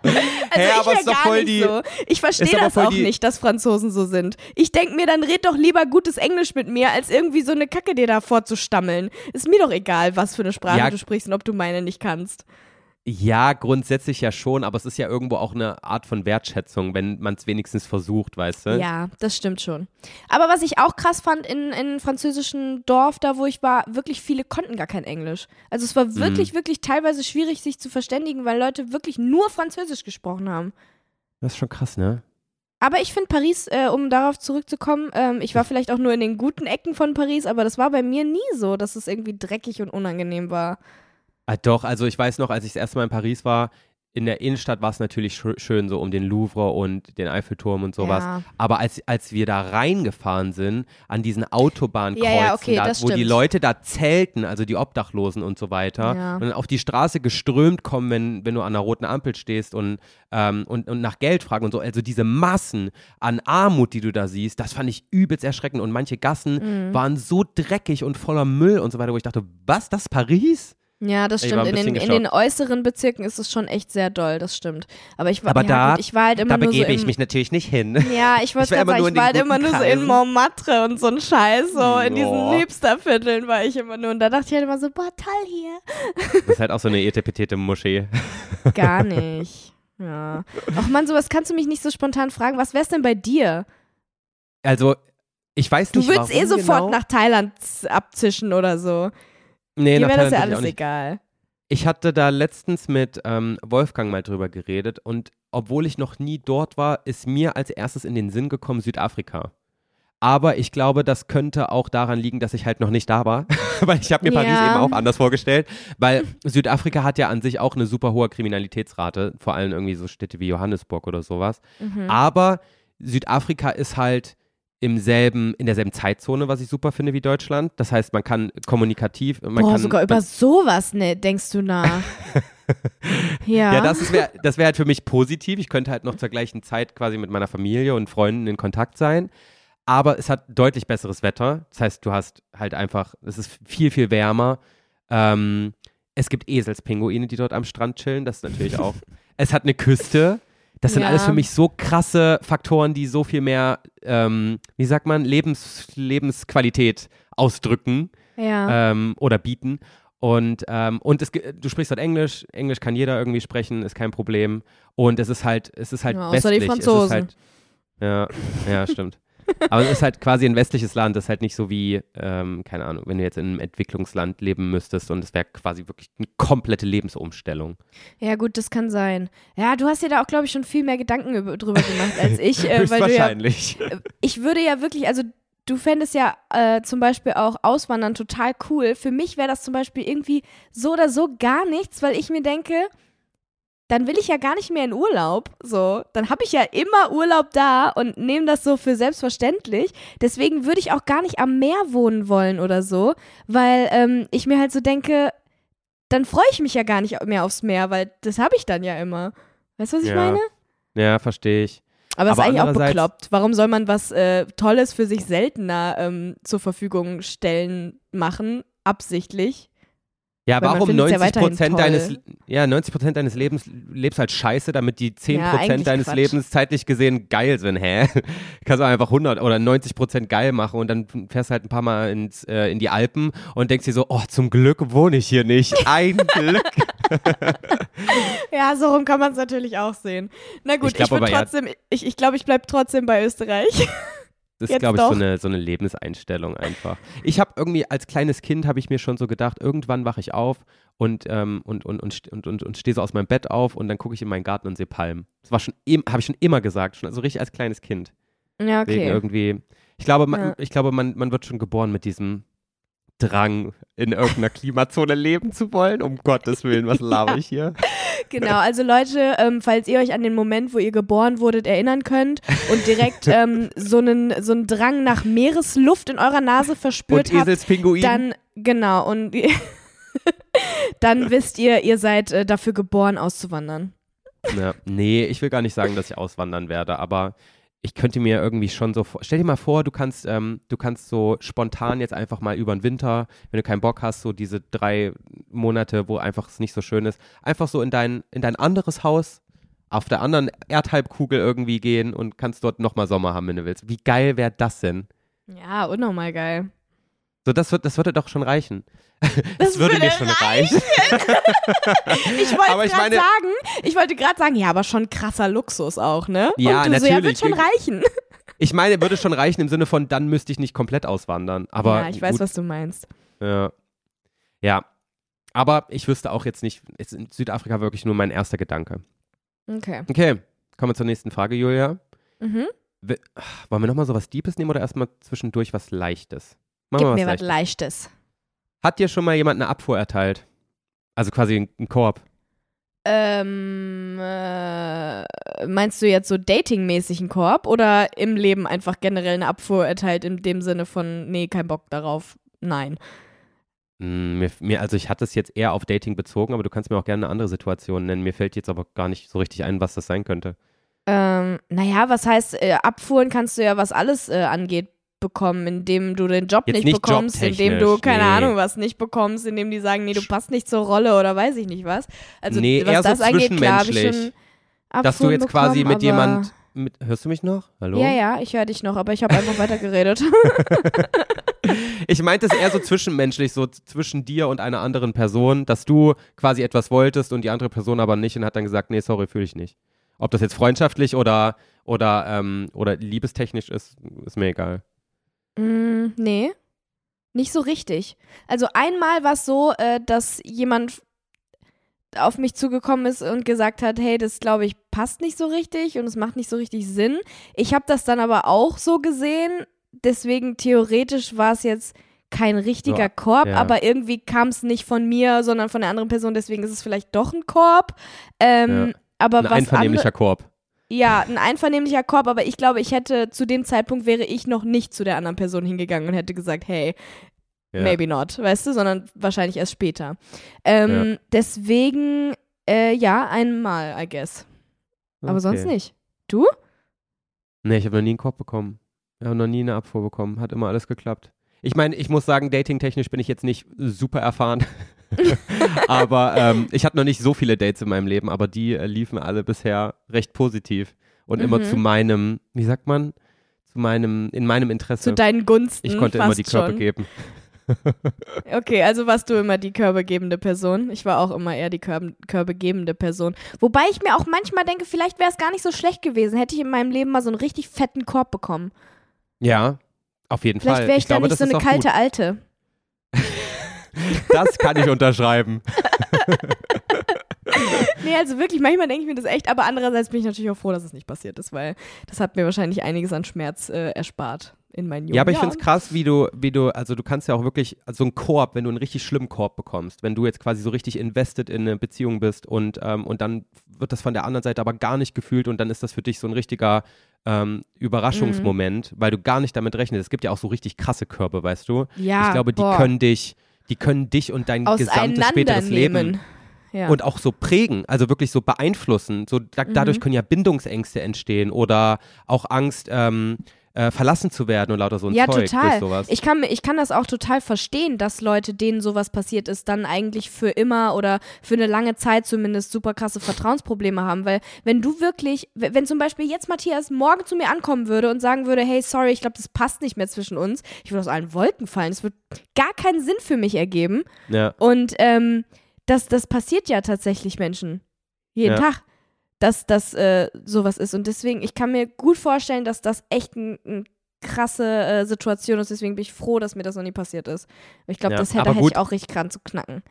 also Hä, ich aber ist doch gar voll nicht die- so. Ich verstehe das auch die- nicht, dass Franzosen so sind. Ich denke mir, dann red doch lieber gutes Englisch mit mir, als irgendwie so eine Kacke dir da vorzustammeln. Ist mir doch egal, was für eine Sprache Ja. du sprichst und ob du meine nicht kannst. Ja, grundsätzlich ja schon, aber es ist ja irgendwo auch eine Art von Wertschätzung, wenn man es wenigstens versucht, weißt du? Ja, das stimmt schon. Aber was ich auch krass fand in, in einem französischen Dorf, da wo ich war, wirklich viele konnten gar kein Englisch. Also es war wirklich, Mhm. wirklich teilweise schwierig, sich zu verständigen, weil Leute wirklich nur Französisch gesprochen haben. Das ist schon krass, ne? Aber ich finde Paris, äh, um darauf zurückzukommen, ähm, ich war vielleicht auch nur in den guten Ecken von Paris, aber das war bei mir nie so, dass es irgendwie dreckig und unangenehm war. Ah, doch, also ich weiß noch, als ich das erste Mal in Paris war, in der Innenstadt war es natürlich sch schön, so um den Louvre und den Eiffelturm und sowas. Ja. Aber als, als wir da reingefahren sind, an diesen Autobahnkreuzen, Ja, ja, okay, da, wo die. Leute da zelten, also die Obdachlosen und so weiter, und auf die Straße geströmt kommen, wenn, wenn du an einer roten Ampel stehst und, ähm, und, und nach Geld fragen und so. Also diese Massen an Armut, die du da siehst, das fand ich übelst erschreckend. Und manche Gassen Mhm. waren so dreckig und voller Müll und so weiter, wo ich dachte, was, das ist Paris? Ja, das Ich stimmt. In den, in den äußeren Bezirken ist es schon echt sehr doll, das stimmt. Aber ich war, Aber ja, da, gut, ich war halt immer da nur begebe so ich im, mich natürlich nicht hin. Ja, ich wollte Ich war immer sagen, nur ich in war halt immer nur so in. Montmartre und so ein Scheiß, so in diesen Ja. Hipstervierteln war ich immer nur. Und da dachte ich halt immer so, boah, toll hier. Das ist halt auch so eine etepetete Moschee. Gar nicht. Ja. Ach man, sowas kannst du mich nicht so spontan fragen. Was wär's denn bei dir? Also, ich weiß Du nicht, würdest warum eh sofort genau. nach Thailand abzischen oder so. Nee, nach wäre das ja alles egal. Ich hatte da letztens mit ähm, Wolfgang mal drüber geredet und obwohl ich noch nie dort war, ist mir als erstes in den Sinn gekommen Südafrika. Aber ich glaube, das könnte auch daran liegen, dass ich halt noch nicht da war. weil ich habe mir Paris Ja. eben auch anders vorgestellt. Weil Südafrika hat ja an sich auch eine super hohe Kriminalitätsrate. Vor allem irgendwie so Städte wie Johannesburg oder sowas. Mhm. Aber Südafrika ist halt im selben, in derselben Zeitzone, was ich super finde wie Deutschland. Das heißt, man kann kommunikativ, man Boah, kann sogar über sowas ne, denkst du nach. ja. Ja, das wäre das wär halt für mich positiv. Ich könnte halt noch zur gleichen Zeit quasi mit meiner Familie und Freunden in Kontakt sein. Aber es hat deutlich besseres Wetter. Das heißt, du hast halt einfach, es ist viel, viel wärmer. Ähm, es gibt Eselspinguine, die dort am Strand chillen. Das ist natürlich auch. es hat eine Küste. Das sind Ja. alles für mich so krasse Faktoren, die so viel mehr, ähm, wie sagt man, Lebens, Lebensqualität ausdrücken ja. ähm, oder bieten. Und, ähm, und es, du sprichst dort Englisch, Englisch kann jeder irgendwie sprechen, ist kein Problem. Und es ist halt, es ist halt Ja, außer die westlich. Franzosen. Es ist halt, ja, ja, stimmt. Aber es ist halt quasi ein westliches Land, das ist halt nicht so wie, ähm, keine Ahnung, wenn du jetzt in einem Entwicklungsland leben müsstest und es wäre quasi wirklich eine komplette Lebensumstellung. Ja, gut, das kann sein. Ja, du hast dir da auch, glaube ich, schon viel mehr Gedanken über, drüber gemacht als ich. Äh, weil du ja, Höchstwahrscheinlich. ich würde ja wirklich, also du fändest ja äh, zum Beispiel auch Auswandern total cool. Für mich wäre das zum Beispiel irgendwie so oder so gar nichts, weil ich mir denke, dann will ich ja gar nicht mehr in Urlaub. So, dann habe ich ja immer Urlaub da und nehme das so für selbstverständlich. Deswegen würde ich auch gar nicht am Meer wohnen wollen oder so, weil ähm, ich mir halt so denke, dann freue ich mich ja gar nicht mehr aufs Meer, weil das habe ich dann ja immer. Weißt du, was ich Ja. meine? Ja, verstehe ich. Aber das ist eigentlich auch bekloppt. Warum soll man was äh, Tolles für sich seltener ähm, zur Verfügung stellen, machen, absichtlich? Ja, Weil warum findet's ja 90 weiterhin Prozent deines, ja, 90 Prozent deines Lebens lebst halt scheiße, damit die 10 Ja, Prozent deines Quatsch. Lebens zeitlich gesehen geil sind, hä? Kannst du einfach 100 oder 90 Prozent geil machen und dann fährst du halt ein paar Mal ins, äh, in die Alpen und denkst dir so, oh, zum Glück wohne ich hier nicht. Ein Glück. Ja, so rum kann man es natürlich auch sehen. Na gut, Ich glaub ich, würde aber, ja- trotzdem, ich, ich glaube, ich bleibe trotzdem bei Österreich. Das ist, glaube ich, so eine, so eine Lebenseinstellung einfach. Ich habe irgendwie als kleines Kind habe ich mir schon so gedacht, irgendwann wache ich auf und, ähm, und, und, und, und, und, und stehe so aus meinem Bett auf und dann gucke ich in meinen Garten und sehe Palmen. Das war schon, habe ich schon immer gesagt, schon also richtig als kleines Kind. Ja, okay. irgendwie, ich glaube, man, Ja. ich glaube man, man wird schon geboren mit diesem Drang, in irgendeiner Klimazone leben zu wollen. Um Gottes Willen, was laber ich hier? Genau, also Leute, ähm, falls ihr euch an den Moment, wo ihr geboren wurdet, erinnern könnt und direkt ähm, so einen so einen Drang nach Meeresluft in eurer Nase verspürt Und habt, dann genau und dann wisst ihr, ihr seid äh, dafür geboren auszuwandern. Ja, nee, ich will gar nicht sagen, dass ich auswandern werde, aber ich könnte mir irgendwie schon so. Stell dir mal vor, du kannst, ähm, du kannst so spontan jetzt einfach mal über den Winter, wenn du keinen Bock hast, so diese drei Monate, wo einfach es nicht so schön ist, einfach so in dein, in dein anderes Haus auf der anderen Erdhalbkugel irgendwie gehen und kannst dort nochmal Sommer haben, wenn du willst. Wie geil wäre das denn? Ja, unnormal geil. So, das, wird, das würde doch schon reichen. Das, würde, mir schon reichen. Ich wollte gerade meine- sagen, ich wollte gerade sagen, ja, aber schon krasser Luxus auch, ne? Ja, und du so, ja, wird natürlich. schon reichen. Ich meine, würde schon reichen im Sinne von, dann müsste ich nicht komplett auswandern. Aber ja, ich weiß, gut, was du meinst. Ja. Ja. Aber ich wüsste auch jetzt nicht, ist in Südafrika wirklich nur mein erster Gedanke. Okay. Okay, kommen wir zur nächsten Frage, Julia. Mhm. Wollen wir nochmal so was Deepes nehmen oder erstmal zwischendurch was Leichtes? Machen Gib wir mir was Leichtes. Leichtes. Hat dir schon mal jemand eine Abfuhr erteilt? Also quasi ein, ein Korb. Ähm, äh, meinst du jetzt so datingmäßigen Korb oder im Leben einfach generell eine Abfuhr erteilt in dem Sinne von, nee, kein Bock darauf, nein? Mm, Mir, mir, also ich hatte es jetzt eher auf Dating bezogen, aber du kannst mir auch gerne eine andere Situation nennen. Mir fällt jetzt aber gar nicht so richtig ein, was das sein könnte. Ähm, naja, was heißt, äh, Abfuhren kannst du ja, was alles äh, angeht, bekommen, indem du den Job Jetzt nicht, nicht bekommst, indem du, keine nee. Ahnung, was nicht bekommst, indem die sagen, nee, du passt nicht zur Rolle oder weiß ich nicht was. Also Nee, was eher so das angeht, klar ich schon. Dass du jetzt quasi bekommen, mit aber jemand. Mit, hörst du mich noch? Hallo? Ja, ja, ich höre dich noch, aber ich habe einfach weitergeredet. Ich meinte es eher so zwischenmenschlich, so zwischen dir und einer anderen Person, dass du quasi etwas wolltest und die andere Person aber nicht und hat dann gesagt, nee, sorry, fühle ich nicht. Ob das jetzt freundschaftlich oder, oder, ähm, oder liebestechnisch ist, ist mir egal. Mm, nee, nicht so richtig. Also einmal war es so, äh, dass jemand auf mich zugekommen ist und gesagt hat, hey, das glaube ich passt nicht so richtig und es macht nicht so richtig Sinn. Ich habe das dann aber auch so gesehen, deswegen theoretisch war es jetzt kein richtiger Ja, Korb, ja. aber irgendwie kam es nicht von mir, sondern von der anderen Person, deswegen ist es vielleicht doch ein Korb. Ähm, Aber Ein was einvernehmlicher Korb. Ja, ein einvernehmlicher Korb, aber ich glaube, ich hätte zu dem Zeitpunkt wäre ich noch nicht zu der anderen Person hingegangen und hätte gesagt, hey, Ja. maybe not, weißt du, sondern wahrscheinlich erst später. Ähm, Deswegen, äh, ja, einmal, I guess. Aber Okay. sonst nicht. Du? Nee, ich habe noch nie einen Korb bekommen. Ich habe noch nie eine Abfuhr bekommen. Hat immer alles geklappt. Ich meine, ich muss sagen, datingtechnisch bin ich jetzt nicht super erfahren. aber ähm, ich hatte noch nicht so viele Dates in meinem Leben, aber die äh, liefen alle bisher recht positiv. Und immer Mhm. zu meinem, wie sagt man? Zu meinem, in meinem Interesse. Zu deinen Gunsten. ich konnte immer die Körper schon. geben. Okay, also warst du immer die körpergebende Person. Ich war auch immer eher die Körb körpergebende Person. Wobei ich mir auch manchmal denke, vielleicht wäre es gar nicht so schlecht gewesen, hätte ich in meinem Leben mal so einen richtig fetten Korb bekommen. Ja, auf jeden Vielleicht Fall. wäre ich, da glaube, nicht so eine kalte gut. Alte. Das kann ich unterschreiben. Nee, also wirklich, manchmal denke ich mir das echt, aber andererseits bin ich natürlich auch froh, dass es nicht passiert ist, weil das hat mir wahrscheinlich einiges an Schmerz äh, erspart in meinen jungen Ja, aber ich finde es krass, wie du, wie du, also du kannst ja auch wirklich also so einen Korb, wenn du einen richtig schlimmen Korb bekommst, wenn du jetzt quasi so richtig invested in eine Beziehung bist und, ähm, und dann wird das von der anderen Seite aber gar nicht gefühlt und dann ist das für dich so ein richtiger ähm, Überraschungsmoment, Mhm. weil du gar nicht damit rechnest. Es gibt ja auch so richtig krasse Körbe, weißt du? Ja, ich glaube, die boah. können dich, die können dich und dein gesamtes späteres Leben. Ja. und auch so prägen, also wirklich so beeinflussen. So da, dadurch Mhm. können ja Bindungsängste entstehen oder auch Angst, ähm, äh, verlassen zu werden und lauter so ein ja, Zeug total. durch sowas. Ich kann, ich kann das auch total verstehen, dass Leute, denen sowas passiert ist, dann eigentlich für immer oder für eine lange Zeit zumindest super krasse Vertrauensprobleme haben. Weil wenn du wirklich, wenn zum Beispiel jetzt Matthias morgen zu mir ankommen würde und sagen würde, hey, sorry, ich glaube, das passt nicht mehr zwischen uns, ich würde aus allen Wolken fallen. Es wird gar keinen Sinn für mich ergeben. ja. Und ähm, das, das passiert ja tatsächlich Menschen. Jeden Ja. Tag, dass das äh, sowas ist. Und deswegen, ich kann mir gut vorstellen, dass das echt eine ein krasse äh, Situation ist. Deswegen bin ich froh, dass mir das noch nie passiert ist. Ich glaube, Ja, das hätte, hätte gut. ich auch richtig dran zu knacken.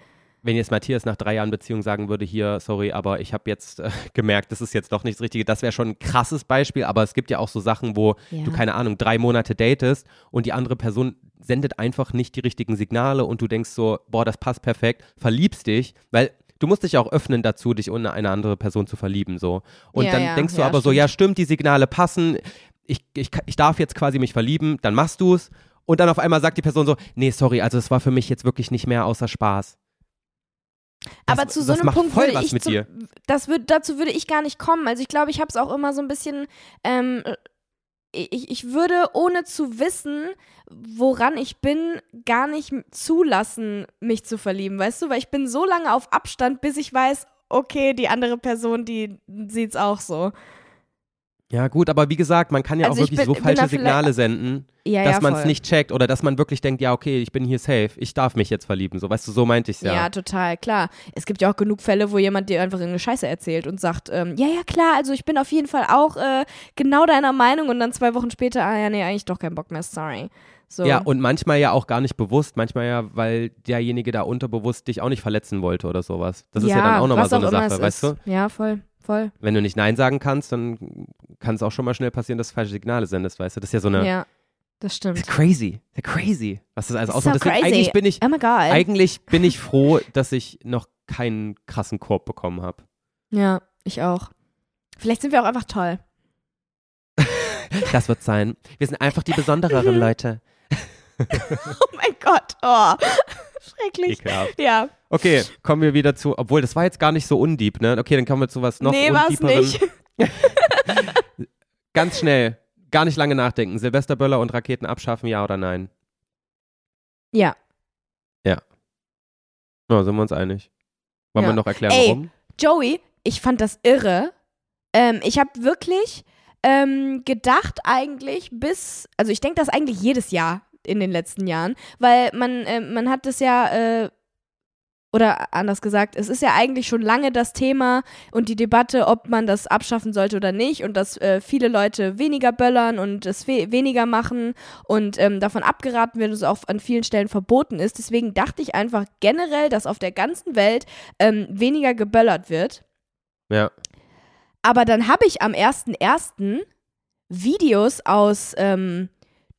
Wenn jetzt Matthias nach drei Jahren Beziehung sagen würde, hier, sorry, aber ich habe jetzt äh, gemerkt, das ist jetzt doch nicht das Richtige, das wäre schon ein krasses Beispiel, aber es gibt ja auch so Sachen, wo Ja. du, keine Ahnung, drei Monate datest und die andere Person sendet einfach nicht die richtigen Signale und du denkst so, boah, das passt perfekt, verliebst dich, weil du musst dich auch öffnen dazu, dich in eine andere Person zu verlieben, so. Und Ja, dann ja, denkst du ja, aber so, stimmt. ja, stimmt, die Signale passen, ich, ich, ich darf jetzt quasi mich verlieben, dann machst du es und dann auf einmal sagt die Person so, nee, sorry, also es war für mich jetzt wirklich nicht mehr außer Spaß. Das- Aber zu so einem Punkt voll würde was ich dir. das würd, dazu würde ich gar nicht kommen. Also ich glaube, ich habe es auch immer so ein bisschen ähm, ich, ich würde ohne zu wissen, woran ich bin, gar nicht zulassen, mich zu verlieben, weißt du? Weil ich bin so lange auf Abstand, bis ich weiß, okay, die andere Person, die sieht's auch so. Ja, gut, aber wie gesagt, man kann ja Also auch ich wirklich bin- so falsche da Signale senden, Ja, dass ja, man es nicht checkt oder dass man wirklich denkt, ja, okay, ich bin hier safe, ich darf mich jetzt verlieben. So, weißt du, so meinte ich es Ja. ja. total, klar. Es gibt ja auch genug Fälle, wo jemand dir einfach irgendeine Scheiße erzählt und sagt, ähm, ja, ja, klar, also ich bin auf jeden Fall auch äh, genau deiner Meinung und dann zwei Wochen später, ah ja, nee, eigentlich doch keinen Bock mehr, sorry. So. Ja, und manchmal ja auch gar nicht bewusst, manchmal ja, weil derjenige da unterbewusst dich auch nicht verletzen wollte oder sowas. Das ist ja dann auch nochmal so eine Sache, weißt du? Ja, voll, voll. Wenn du nicht Nein sagen kannst, dann kann es auch schon mal schnell passieren, dass du falsche Signale sendest, weißt du? Das ist ja so eine. Ja, das stimmt. Das ist crazy. Das ist crazy. Was das alles So ausmacht. Deswegen, crazy. eigentlich bin ich, Oh my God. eigentlich bin ich froh, dass ich noch keinen krassen Korb bekommen habe. Ja, ich auch. Vielleicht sind wir auch einfach toll. Das wird sein. Wir sind einfach die besondereren Leute. Oh mein Gott. Oh. Schrecklich. Ekelhaft. Ja. Okay, kommen wir wieder zu, obwohl das war jetzt gar nicht so undieb, ne? Okay, dann kommen wir zu was noch nee, war's nicht. Ganz schnell, gar nicht lange nachdenken. Silvesterböller und Raketen abschaffen, ja oder nein? Ja. Ja, sind wir uns einig. Wollen Ja. wir noch erklären, Ey. warum? Joey, ich fand das irre. Ähm, ich habe wirklich ähm, gedacht eigentlich bis, also ich denke das eigentlich jedes Jahr in den letzten Jahren, weil man, äh, man hat das ja, äh, oder anders gesagt, es ist ja eigentlich schon lange das Thema und die Debatte, ob man das abschaffen sollte oder nicht und dass äh, viele Leute weniger böllern und es we weniger machen und ähm, davon abgeraten wird und es auch an vielen Stellen verboten ist. Deswegen dachte ich einfach generell, dass auf der ganzen Welt ähm, weniger geböllert wird. Ja. Aber dann habe ich am 1.1. Videos aus ähm,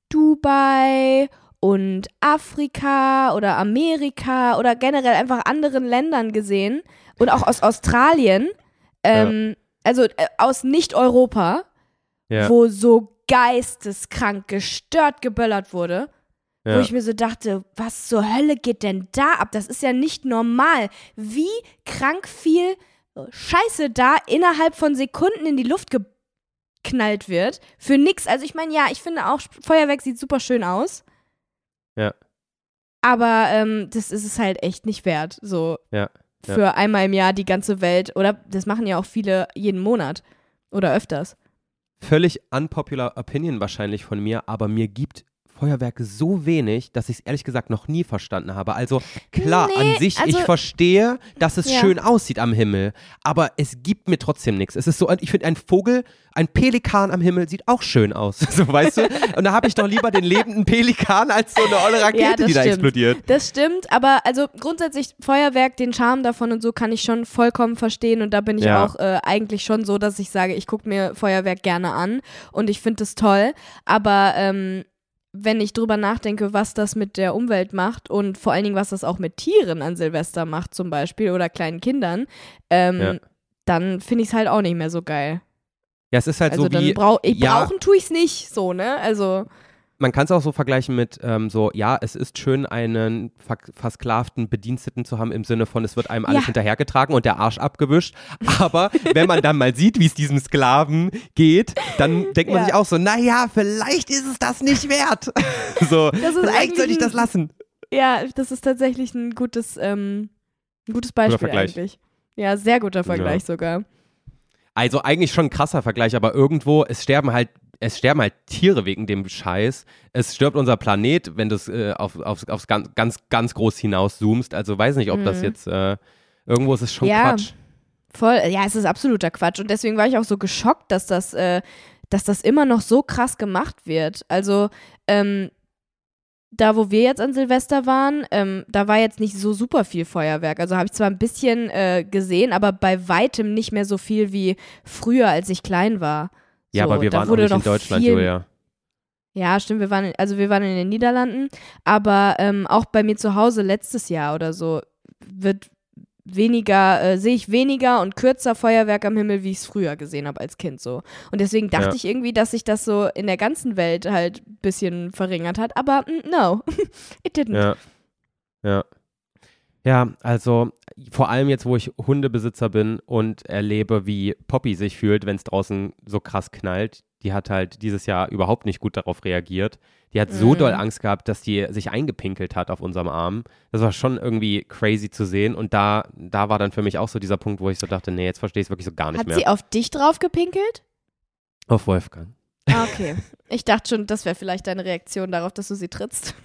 Dubai und Afrika oder Amerika oder generell einfach anderen Ländern gesehen und auch aus Australien, ähm, also äh, aus Nicht-Europa, Ja. wo so geisteskrank gestört geböllert wurde. Wo ja. ich mir so dachte, was zur Hölle geht denn da ab? Das ist ja nicht normal. Wie krank viel Scheiße da innerhalb von Sekunden in die Luft geknallt wird. Für nix. Also ich meine, ja, ich finde auch, Feuerwerk sieht super schön aus. Ja. Aber ähm, das ist es halt echt nicht wert. So Ja, ja. für einmal im Jahr die ganze Welt. Oder das machen ja auch viele jeden Monat. Oder öfters. Völlig unpopular Opinion wahrscheinlich von mir, aber mir gibt Feuerwerk so wenig, dass ich es ehrlich gesagt noch nie verstanden habe. Also klar, Nee, an sich, also- ich verstehe, dass es Ja. schön aussieht am Himmel, aber es gibt mir trotzdem nichts. Es ist so, ich finde, ein Vogel, ein Pelikan am Himmel sieht auch schön aus, so weißt du? Und da habe ich doch lieber den lebenden Pelikan als so eine olle Rakete, Ja, die da stimmt. explodiert. Das stimmt, aber also grundsätzlich Feuerwerk, den Charme davon und so kann ich schon vollkommen verstehen und da bin ich Ja. auch äh, eigentlich schon so, dass ich sage, ich gucke mir Feuerwerk gerne an und ich finde es toll, aber ähm, wenn ich drüber nachdenke, was das mit der Umwelt macht und vor allen Dingen, was das auch mit Tieren an Silvester macht zum Beispiel oder kleinen Kindern, ähm, Ja. dann finde ich es halt auch nicht mehr so geil. Ja, es ist halt Also so dann wie, brau ich ja, brauchen tue ich es nicht so, ne? Also man kann es auch so vergleichen mit ähm, so, ja, es ist schön, einen ver versklavten Bediensteten zu haben im Sinne von, es wird einem alles Ja. hinterhergetragen und der Arsch abgewischt. Aber wenn man dann mal sieht, wie es diesem Sklaven geht, dann denkt man Ja. sich auch so, naja, vielleicht ist es das nicht wert. so, ist vielleicht eigentlich sollte ich das lassen. Ja, das ist tatsächlich ein gutes, ähm, ein gutes Beispiel Vergleich. eigentlich. Ja, sehr guter Vergleich sogar. Also eigentlich schon ein krasser Vergleich, aber irgendwo, es sterben halt, es sterben halt Tiere wegen dem Scheiß. Es stirbt unser Planet, wenn du es äh, auf, aufs, aufs ganz, ganz, ganz groß hinaus zoomst. Also weiß nicht, ob das Mhm. jetzt, äh, irgendwo ist es schon Ja. Quatsch. Voll, ja, es ist absoluter Quatsch. Und deswegen war ich auch so geschockt, dass das, äh, dass das immer noch so krass gemacht wird. Also, ähm, da wo wir jetzt an Silvester waren, ähm, da war jetzt nicht so super viel Feuerwerk. Also habe ich zwar ein bisschen äh, gesehen, aber bei weitem nicht mehr so viel wie früher, als ich klein war. Ja, so, aber wir waren auch nicht in Deutschland, viel Julia. Ja, stimmt, wir waren, in, also wir waren in den Niederlanden, aber ähm, auch bei mir zu Hause letztes Jahr oder so wird weniger, äh, sehe ich weniger und kürzer Feuerwerk am Himmel, wie ich es früher gesehen habe als Kind so. Und deswegen dachte Ja. ich irgendwie, dass sich das so in der ganzen Welt halt ein bisschen verringert hat, aber no, it didn't. Ja. Ja. Ja, also vor allem jetzt, wo ich Hundebesitzer bin und erlebe, wie Poppy sich fühlt, wenn es draußen so krass knallt. Die hat halt dieses Jahr überhaupt nicht gut darauf reagiert. Die hat so Mhm. doll Angst gehabt, dass die sich eingepinkelt hat auf unserem Arm. Das war schon irgendwie crazy zu sehen. Und da, da war dann für mich auch so dieser Punkt, wo ich so dachte, nee, jetzt verstehe ich es wirklich so gar nicht Hat mehr. sie auf dich drauf gepinkelt? Auf Wolfgang. Ah, okay. ich dachte schon, das wäre vielleicht deine Reaktion darauf, dass du sie trittst.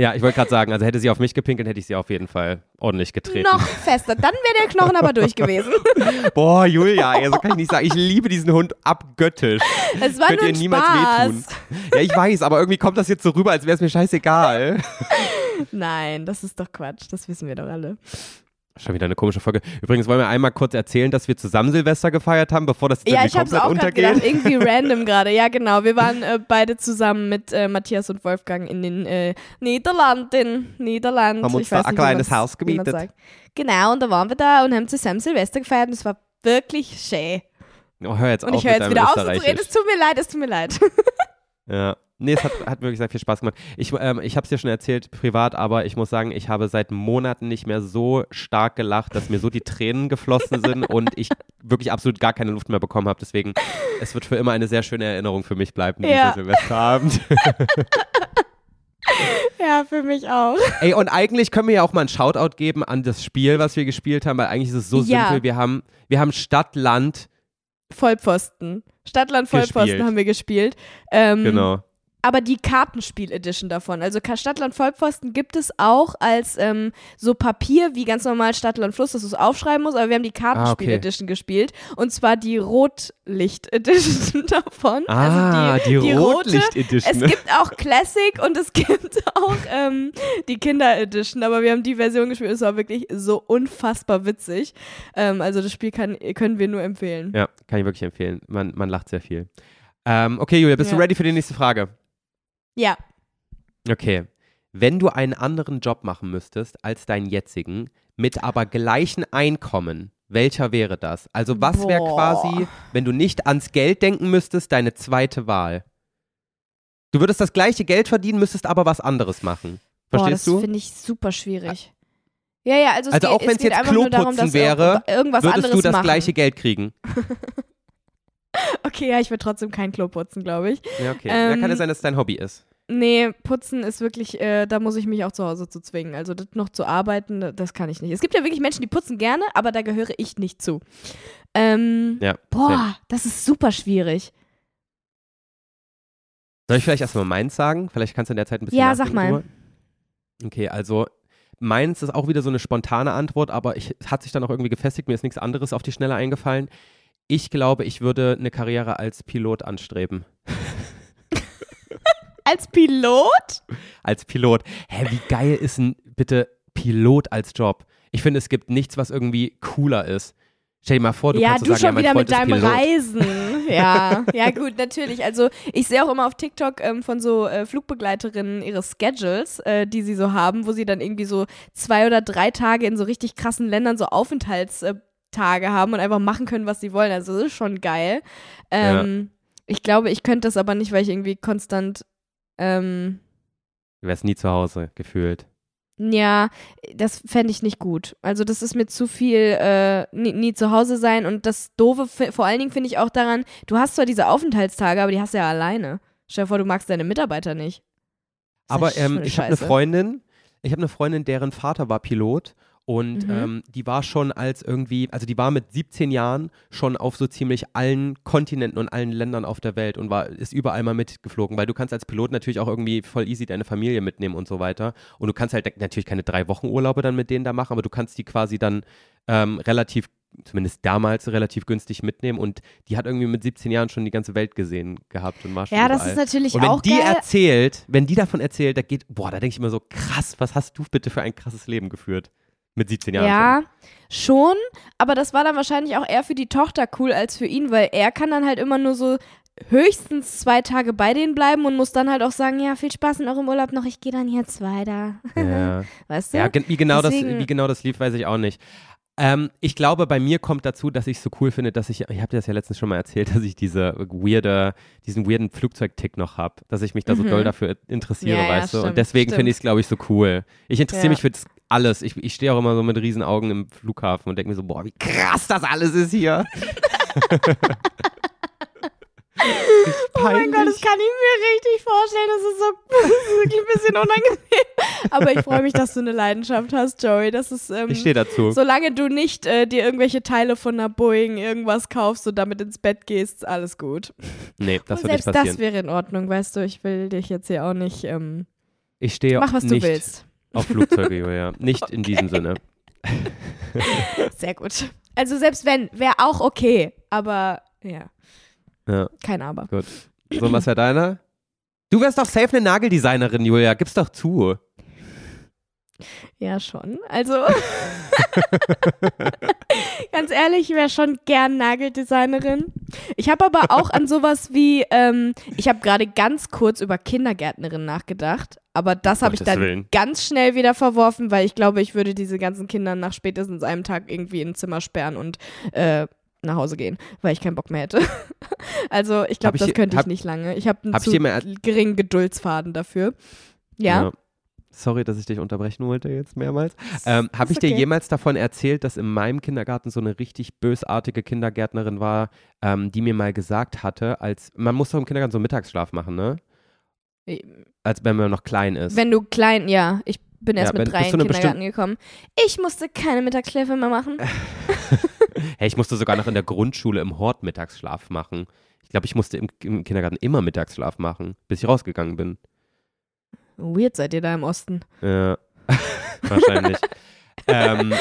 Ja, ich wollte gerade sagen, also hätte sie auf mich gepinkelt, hätte ich sie auf jeden Fall ordentlich getreten. Noch fester. Dann wäre der Knochen aber durch gewesen. Boah, Julia, ey, so kann ich nicht sagen. Ich liebe diesen Hund abgöttisch. Es war Könnt nur ihr niemals Spaß. wehtun. Ja, ich weiß, aber irgendwie kommt das jetzt so rüber, als wäre es mir scheißegal. Nein, das ist doch Quatsch. Das wissen wir doch alle. Schon wieder eine komische Folge. Übrigens wollen wir einmal kurz erzählen, dass wir zusammen Silvester gefeiert haben, bevor das Ja, ich hab's auch untergeht. gedacht. Irgendwie random gerade. Ja, genau. Wir waren äh, beide zusammen mit äh, Matthias und Wolfgang in den äh, Niederlanden. Niederland. Haben uns da ein kleines Haus gemietet. Genau, und da waren wir da und haben zusammen Silvester gefeiert und es war wirklich schä. Oh, hör jetzt Und auf ich höre jetzt wieder auf zu reden. Es tut mir leid, es tut mir leid. Ja. Nee, es hat, hat wirklich sehr viel Spaß gemacht. Ich, ähm, ich habe es dir schon erzählt, privat, aber ich muss sagen, ich habe seit Monaten nicht mehr so stark gelacht, dass mir so die Tränen geflossen sind und ich wirklich absolut gar keine Luft mehr bekommen habe. Deswegen, es wird für immer eine sehr schöne Erinnerung für mich bleiben, Ja. dieser Silvesterabend. ja, für mich auch. Ey, und eigentlich können wir ja auch mal einen Shoutout geben an das Spiel, was wir gespielt haben, weil eigentlich ist es so Ja. simpel. Wir haben, wir haben Stadt, Land, Vollpfosten. Stadtland Vollpfosten Gespielt. haben wir gespielt. Ähm, genau. Aber die Kartenspiel-Edition davon. Also Stadtland Vollpfosten gibt es auch als ähm, so Papier wie ganz normal Stadtland Fluss, dass du es aufschreiben musst, aber wir haben die Kartenspiel-Edition gespielt und zwar die Rotlicht-Edition davon. Ah, also die, rote. Rotlicht-Edition. Es gibt auch Classic und es gibt auch ähm, die Kinder-Edition, aber wir haben die Version gespielt. Es war wirklich so unfassbar witzig. Ähm, also das Spiel kann, können wir nur empfehlen. Ja, kann ich wirklich empfehlen. Man, man lacht sehr viel. Ähm, okay, Julia, bist Ja. du ready für die nächste Frage? Ja. Okay. Wenn du einen anderen Job machen müsstest als deinen jetzigen, mit aber gleichen Einkommen, welcher wäre das? Also was wäre Boah. quasi, wenn du nicht ans Geld denken müsstest, deine zweite Wahl? Du würdest das gleiche Geld verdienen, müsstest aber was anderes machen. Boah, Verstehst das du? finde ich super schwierig. Ja, ja, also, es Also geht, auch wenn es jetzt einfach nur darum, Kloputzen dass wäre, ir- irgendwas Würdest anderes du das machen. gleiche Geld kriegen? Okay, ja, ich würde trotzdem kein Klo putzen, glaube ich. Ja, okay. ja, kann Ähm, ja sein, dass es dein Hobby ist. Nee, putzen ist wirklich, äh, da muss ich mich auch zu Hause zu zwingen. Also das noch zu arbeiten, das kann ich nicht. Es gibt ja wirklich Menschen, die putzen gerne, aber da gehöre ich nicht zu. Ähm, Ja. boah, das ist super schwierig. Soll ich vielleicht erstmal meins sagen? Vielleicht kannst du in der Zeit ein bisschen Ja, sag mal. drüber. Okay, also meins ist auch wieder so eine spontane Antwort, aber ich, es hat sich dann auch irgendwie gefestigt. Mir ist nichts anderes auf die Schnelle eingefallen. Ich glaube, ich würde eine Karriere als Pilot anstreben. Als Pilot? Als Pilot. Hä, wie geil ist ein bitte Pilot als Job? Ich finde, es gibt nichts, was irgendwie cooler ist. Stell dir mal vor, du ja, kannst du so sagen, schon ja, wieder Freund mit deinem Pilot. Reisen. Ja, ja gut, natürlich. Also ich sehe auch immer auf TikTok ähm, von so äh, Flugbegleiterinnen ihre Schedules, äh, die sie so haben, wo sie dann irgendwie so zwei oder drei Tage in so richtig krassen Ländern so Aufenthaltstage haben und einfach machen können, was sie wollen. Also das ist schon geil. Ähm, Ich glaube, ich könnte das aber nicht, weil ich irgendwie konstant ähm, Du wärst nie zu Hause gefühlt. ja, das fände ich nicht gut. Also das ist mir zu viel äh, nie, nie zu Hause sein und das Doofe, vor allen Dingen finde ich auch daran, du hast zwar diese Aufenthaltstage, aber die hast du ja alleine. Stell dir vor, du magst deine Mitarbeiter nicht. Aber das für ähm, ich habe eine? Freundin, ich habe eine Freundin, deren Vater war Pilot und Mhm. ähm, die war schon als irgendwie, also die war mit 17 Jahren schon auf so ziemlich allen Kontinenten und allen Ländern auf der Welt und war, ist überall mal mitgeflogen, weil du kannst als Pilot natürlich auch irgendwie voll easy deine Familie mitnehmen und so weiter. Und du kannst halt natürlich keine drei Wochen Urlaube dann mit denen da machen, aber du kannst die quasi dann ähm, relativ zumindest damals relativ günstig mitnehmen und die hat irgendwie mit 17 Jahren schon die ganze Welt gesehen gehabt und war schon Ja, das überall. ist natürlich Und wenn auch die geil. erzählt, wenn die davon erzählt, da geht, boah, da denke ich immer so, krass, was hast du bitte für ein krasses Leben geführt? Mit 17 Jahren Ja, schon, aber das war dann wahrscheinlich auch eher für die Tochter cool als für ihn, weil er kann dann halt immer nur so höchstens zwei Tage bei denen bleiben und muss dann halt auch sagen, ja, viel Spaß in eurem Urlaub noch, ich gehe dann jetzt weiter. schon. Ja, Weißt du? ja wie, genau das, wie genau das lief, weiß ich auch nicht. Ähm, ich glaube, bei mir kommt dazu, dass ich es so cool finde, dass ich, ich habe dir das ja letztens schon mal erzählt, dass ich diese weirde, diesen weirden Flugzeugtick noch habe, dass ich mich da so Mhm. doll dafür interessiere, Ja, ja, weißt du? stimmt, Und deswegen finde ich es, glaube ich, so cool. Ich interessiere Ja. mich für das alles. Ich, ich stehe auch immer so mit riesen Augen im Flughafen und denke mir so, boah, wie krass das alles ist hier. Oh mein Gott, das kann ich mir richtig vorstellen. Das ist so das ist wirklich ein bisschen unangenehm. Aber ich freue mich, dass du eine Leidenschaft hast, Joey. Das ist, ähm, Ich stehe dazu. solange du nicht äh, dir irgendwelche Teile von einer Boeing irgendwas kaufst und damit ins Bett gehst, alles gut. Nee, das und wird nicht selbst passieren. das wäre in Ordnung, weißt du. Ich will dich jetzt hier auch nicht. Ähm, ich stehe mach, was nicht du willst. Auf Flugzeuge, Julia. Nicht in diesem Sinne. Sehr gut. Also selbst wenn, wäre auch okay. Aber ja, Ja, kein Aber. gut. So, was wäre deiner? Du wärst doch safe eine Nageldesignerin, Julia. Gib's doch zu. Ja, schon. Also, ganz ehrlich, ich wäre schon gern Nageldesignerin. Ich habe aber auch an sowas wie, ähm, ich habe gerade ganz kurz über Kindergärtnerin nachgedacht, aber das habe ich dann Willen. ganz schnell wieder verworfen, weil ich glaube, ich würde diese ganzen Kinder nach spätestens einem Tag irgendwie in ein Zimmer sperren und äh, nach Hause gehen, weil ich keinen Bock mehr hätte. also ich glaube, das könnte ich hab- nicht lange. Ich habe einen hab zu er- geringen Geduldsfaden dafür. Ja. Sorry, dass ich dich unterbrechen wollte jetzt mehrmals. Ähm, Habe ich ist dir okay. jemals davon erzählt, dass in meinem Kindergarten so eine richtig bösartige Kindergärtnerin war, ähm, die mir mal gesagt hatte, als man muss doch im Kindergarten so einen Mittagsschlaf machen, ne? Als wenn man noch klein ist. Wenn du klein, ja, ich bin erst Ja, mit wenn- drei in den Kindergarten gekommen. Ich musste keine Mittagsschläfe mehr machen. hey, ich musste sogar noch in der Grundschule im Hort Mittagsschlaf machen. Ich glaube, ich musste im, im Kindergarten immer Mittagsschlaf machen, bis ich rausgegangen bin. Weird seid ihr da im Osten. Ja, wahrscheinlich. ähm,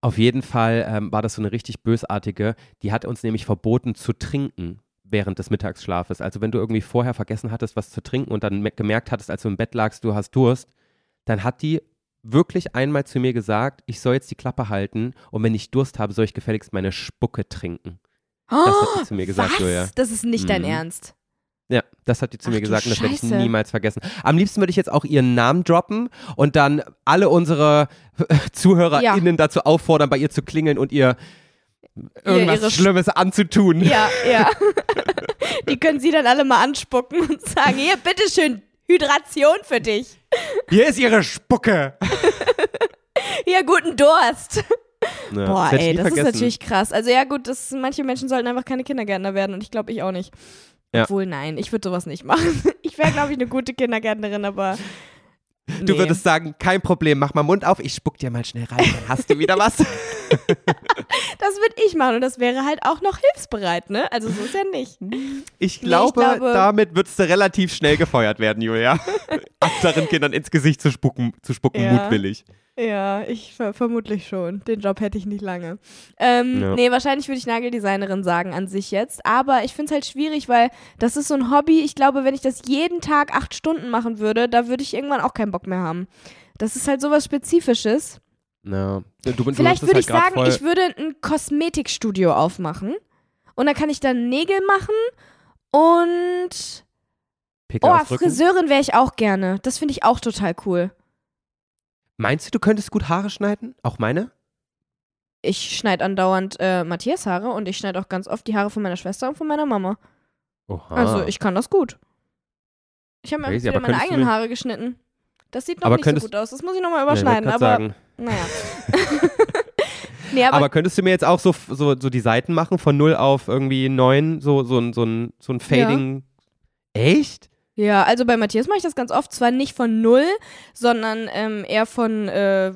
auf jeden Fall ähm, war das so eine richtig bösartige. Die hat uns nämlich verboten zu trinken während des Mittagsschlafes. Also wenn du irgendwie vorher vergessen hattest, was zu trinken und dann me- gemerkt hattest, als du im Bett lagst, du hast Durst, dann hat die wirklich einmal zu mir gesagt, ich soll jetzt die Klappe halten und wenn ich Durst habe, soll ich gefälligst meine Spucke trinken. Das hat sie zu mir gesagt, Was? Julia. Das ist nicht dein Mhm. Ernst. Ja, das hat die zu Ach mir gesagt und das werde ich niemals vergessen. Am liebsten würde ich jetzt auch ihren Namen droppen und dann alle unsere ZuhörerInnen dazu auffordern, bei ihr zu klingeln und ihr irgendwas Sch- Schlimmes anzutun. Ja, ja. Die können sie dann alle mal anspucken und sagen, hier, bitteschön, Hydration für dich. Hier ist ihre Spucke. Hier, guten Durst. Ja, Boah, ich ey, das ist vergessen. natürlich krass. Also ja gut, das, manche Menschen sollten einfach keine Kindergärtner werden und ich glaube, ich auch nicht. Ja. Obwohl, nein, ich würde sowas nicht machen. Ich wäre, glaube ich, eine gute Kindergärtnerin, aber Du nee. würdest sagen, kein Problem, mach mal Mund auf, ich spuck dir mal schnell rein, dann hast du wieder was. Das würde ich machen und das wäre halt auch noch hilfsbereit, ne? Also so ist ja nicht. Ich Nee, glaube, ich glaube- damit würdest du relativ schnell gefeuert werden, Julia. Anderen Kindern ins Gesicht zu spucken, zu spucken Ja. mutwillig. Ja, ich ver vermutlich schon. Den Job hätte ich nicht lange. Ähm, Ja. Nee, wahrscheinlich würde ich Nageldesignerin sagen an sich jetzt. Aber ich finde es halt schwierig, weil das ist so ein Hobby. Ich glaube, wenn ich das jeden Tag acht Stunden machen würde, da würde ich irgendwann auch keinen Bock mehr haben. Das ist halt sowas Spezifisches. Ja. Du, du Vielleicht würde halt ich sagen, ich würde ein Kosmetikstudio aufmachen. Und dann kann ich dann Nägel machen. Und. Pickel Oh. Friseurin wäre ich auch gerne. Das finde ich auch total cool. Meinst du, du könntest gut Haare schneiden? Auch meine? Ich schneide andauernd äh, Matthias Haare und ich schneide auch ganz oft die Haare von meiner Schwester und von meiner Mama. Oha. Also ich kann das gut. Ich habe mir Crazy, wieder meine eigenen Haare geschnitten. Das sieht noch nicht so gut aus. Das muss ich nochmal Ja, ich überschneiden, grad aber sagen. naja. nee, aber, Aber, könntest du mir jetzt auch so, so, so die Seiten machen von 0 auf irgendwie 9, so, so, ein- so, ein, so ein Fading. Echt? Ja, also bei Matthias mache ich das ganz oft. Zwar nicht von 0, sondern ähm, eher von äh,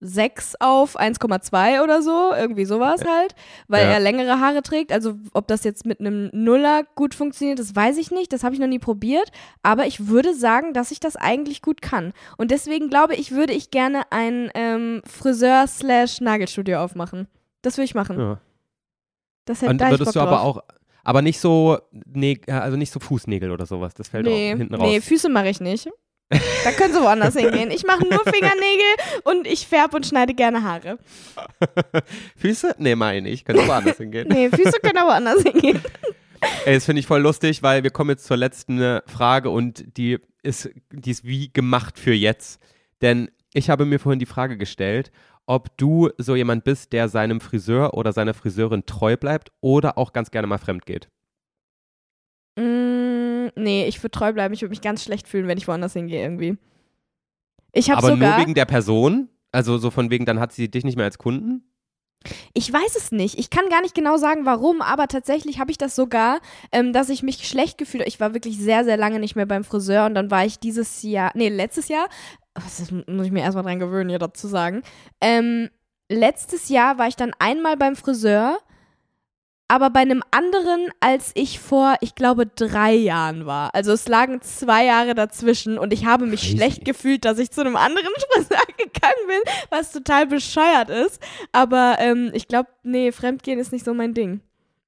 6 auf 1,2 oder so. Irgendwie sowas halt. Weil Ja. er längere Haare trägt. Also ob das jetzt mit einem Nuller gut funktioniert, das weiß ich nicht. Das habe ich noch nie probiert. Aber ich würde sagen, dass ich das eigentlich gut kann. Und deswegen glaube ich, würde ich gerne ein ähm, Friseur-slash-Nagelstudio aufmachen. Das würde ich machen. Ja. Das hätte Und da ich würdest du aber auch, aber nicht so, äh, also nicht so Fußnägel oder sowas. Das fällt Nee, auch hinten raus. nee, Füße mache ich nicht. Da können sie woanders hingehen. Ich mache nur Fingernägel und ich färbe und schneide gerne Haare. Füße? Nee, meine ich. Können woanders hingehen. Nee, Füße können aber woanders hingehen. Ey, das finde ich voll lustig, weil wir kommen jetzt zur letzten äh, Frage und die ist, die ist wie gemacht für jetzt. Denn ich habe mir vorhin die Frage gestellt, ob du so jemand bist, der seinem Friseur oder seiner Friseurin treu bleibt oder auch ganz gerne mal fremd geht. Mm, nee, ich würde treu bleiben. Ich würde mich ganz schlecht fühlen, wenn ich woanders hingehe irgendwie. Ich habe Aber sogar. nur wegen der Person? Also so von wegen, dann hat sie dich nicht mehr als Kunden? Ich weiß es nicht. Ich kann gar nicht genau sagen, warum, aber tatsächlich habe ich das sogar, ähm, dass ich mich schlecht gefühlt habe. Ich war wirklich sehr, sehr lange nicht mehr beim Friseur und dann war ich dieses Jahr, nee, letztes Jahr, das muss ich mir erstmal dran gewöhnen, hier dazu sagen. Ähm, letztes Jahr war ich dann einmal beim Friseur, aber bei einem anderen, als ich vor, ich glaube, drei Jahren war. Also es lagen zwei Jahre dazwischen und ich habe mich Crazy. schlecht gefühlt, dass ich zu einem anderen Friseur gegangen bin, was total bescheuert ist. Aber ähm, ich glaube, nee, Fremdgehen ist nicht so mein Ding.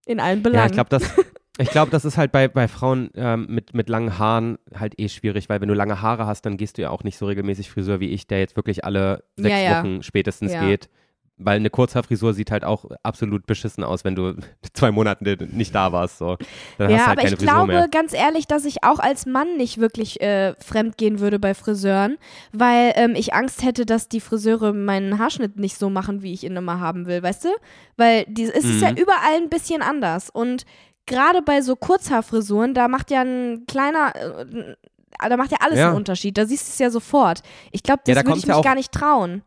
In allen Belangen. Ja, ich glaube, das, ich glaub, das ist halt bei, bei Frauen ähm, mit, mit langen Haaren halt eh schwierig, weil wenn du lange Haare hast, dann gehst du ja auch nicht so regelmäßig Friseur wie ich, der jetzt wirklich alle sechs Ja, ja. Wochen spätestens Ja. geht. weil eine Kurzhaarfrisur sieht halt auch absolut beschissen aus, wenn du zwei Monate nicht da warst. So. Dann ja, hast du halt aber keine ich Frisur glaube mehr. ganz ehrlich, dass ich auch als Mann nicht wirklich äh, fremd gehen würde bei Friseuren, weil ähm, ich Angst hätte, dass die Friseure meinen Haarschnitt nicht so machen, wie ich ihn immer haben will, weißt du? Weil die, es ist ja Mhm. überall ein bisschen anders und gerade bei so Kurzhaarfrisuren, da macht ja ein kleiner, äh, da macht ja alles Ja. einen Unterschied. Da siehst du es ja sofort. Ich glaube, Ja, das da würde ich ja mich auch- gar nicht trauen.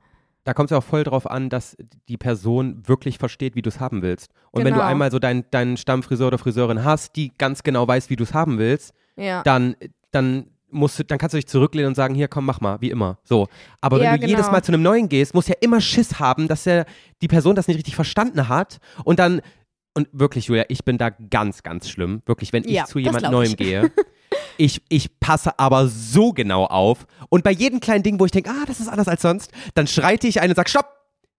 Da kommt es ja auch voll drauf an, dass die Person wirklich versteht, wie du es haben willst. Und wenn du Genau. einmal so deinen deinen Stammfriseur oder Friseurin hast, die ganz genau weiß, wie du es haben willst, Ja. dann, dann musst du, dann kannst du dich zurücklehnen und sagen, hier komm, mach mal, wie immer. So. Aber wenn Ja, du jedes genau. Mal zu einem neuen gehst, musst du ja immer Schiss haben, dass der, die Person das nicht richtig verstanden hat und dann und wirklich, Julia, ich bin da ganz, ganz schlimm. Wirklich, wenn ich Ja, zu jemand Neuem ich. gehe. Ich, ich passe aber so genau auf. Und bei jedem kleinen Ding, wo ich denke, ah, das ist anders als sonst, dann schreite ich ein und sag, stopp!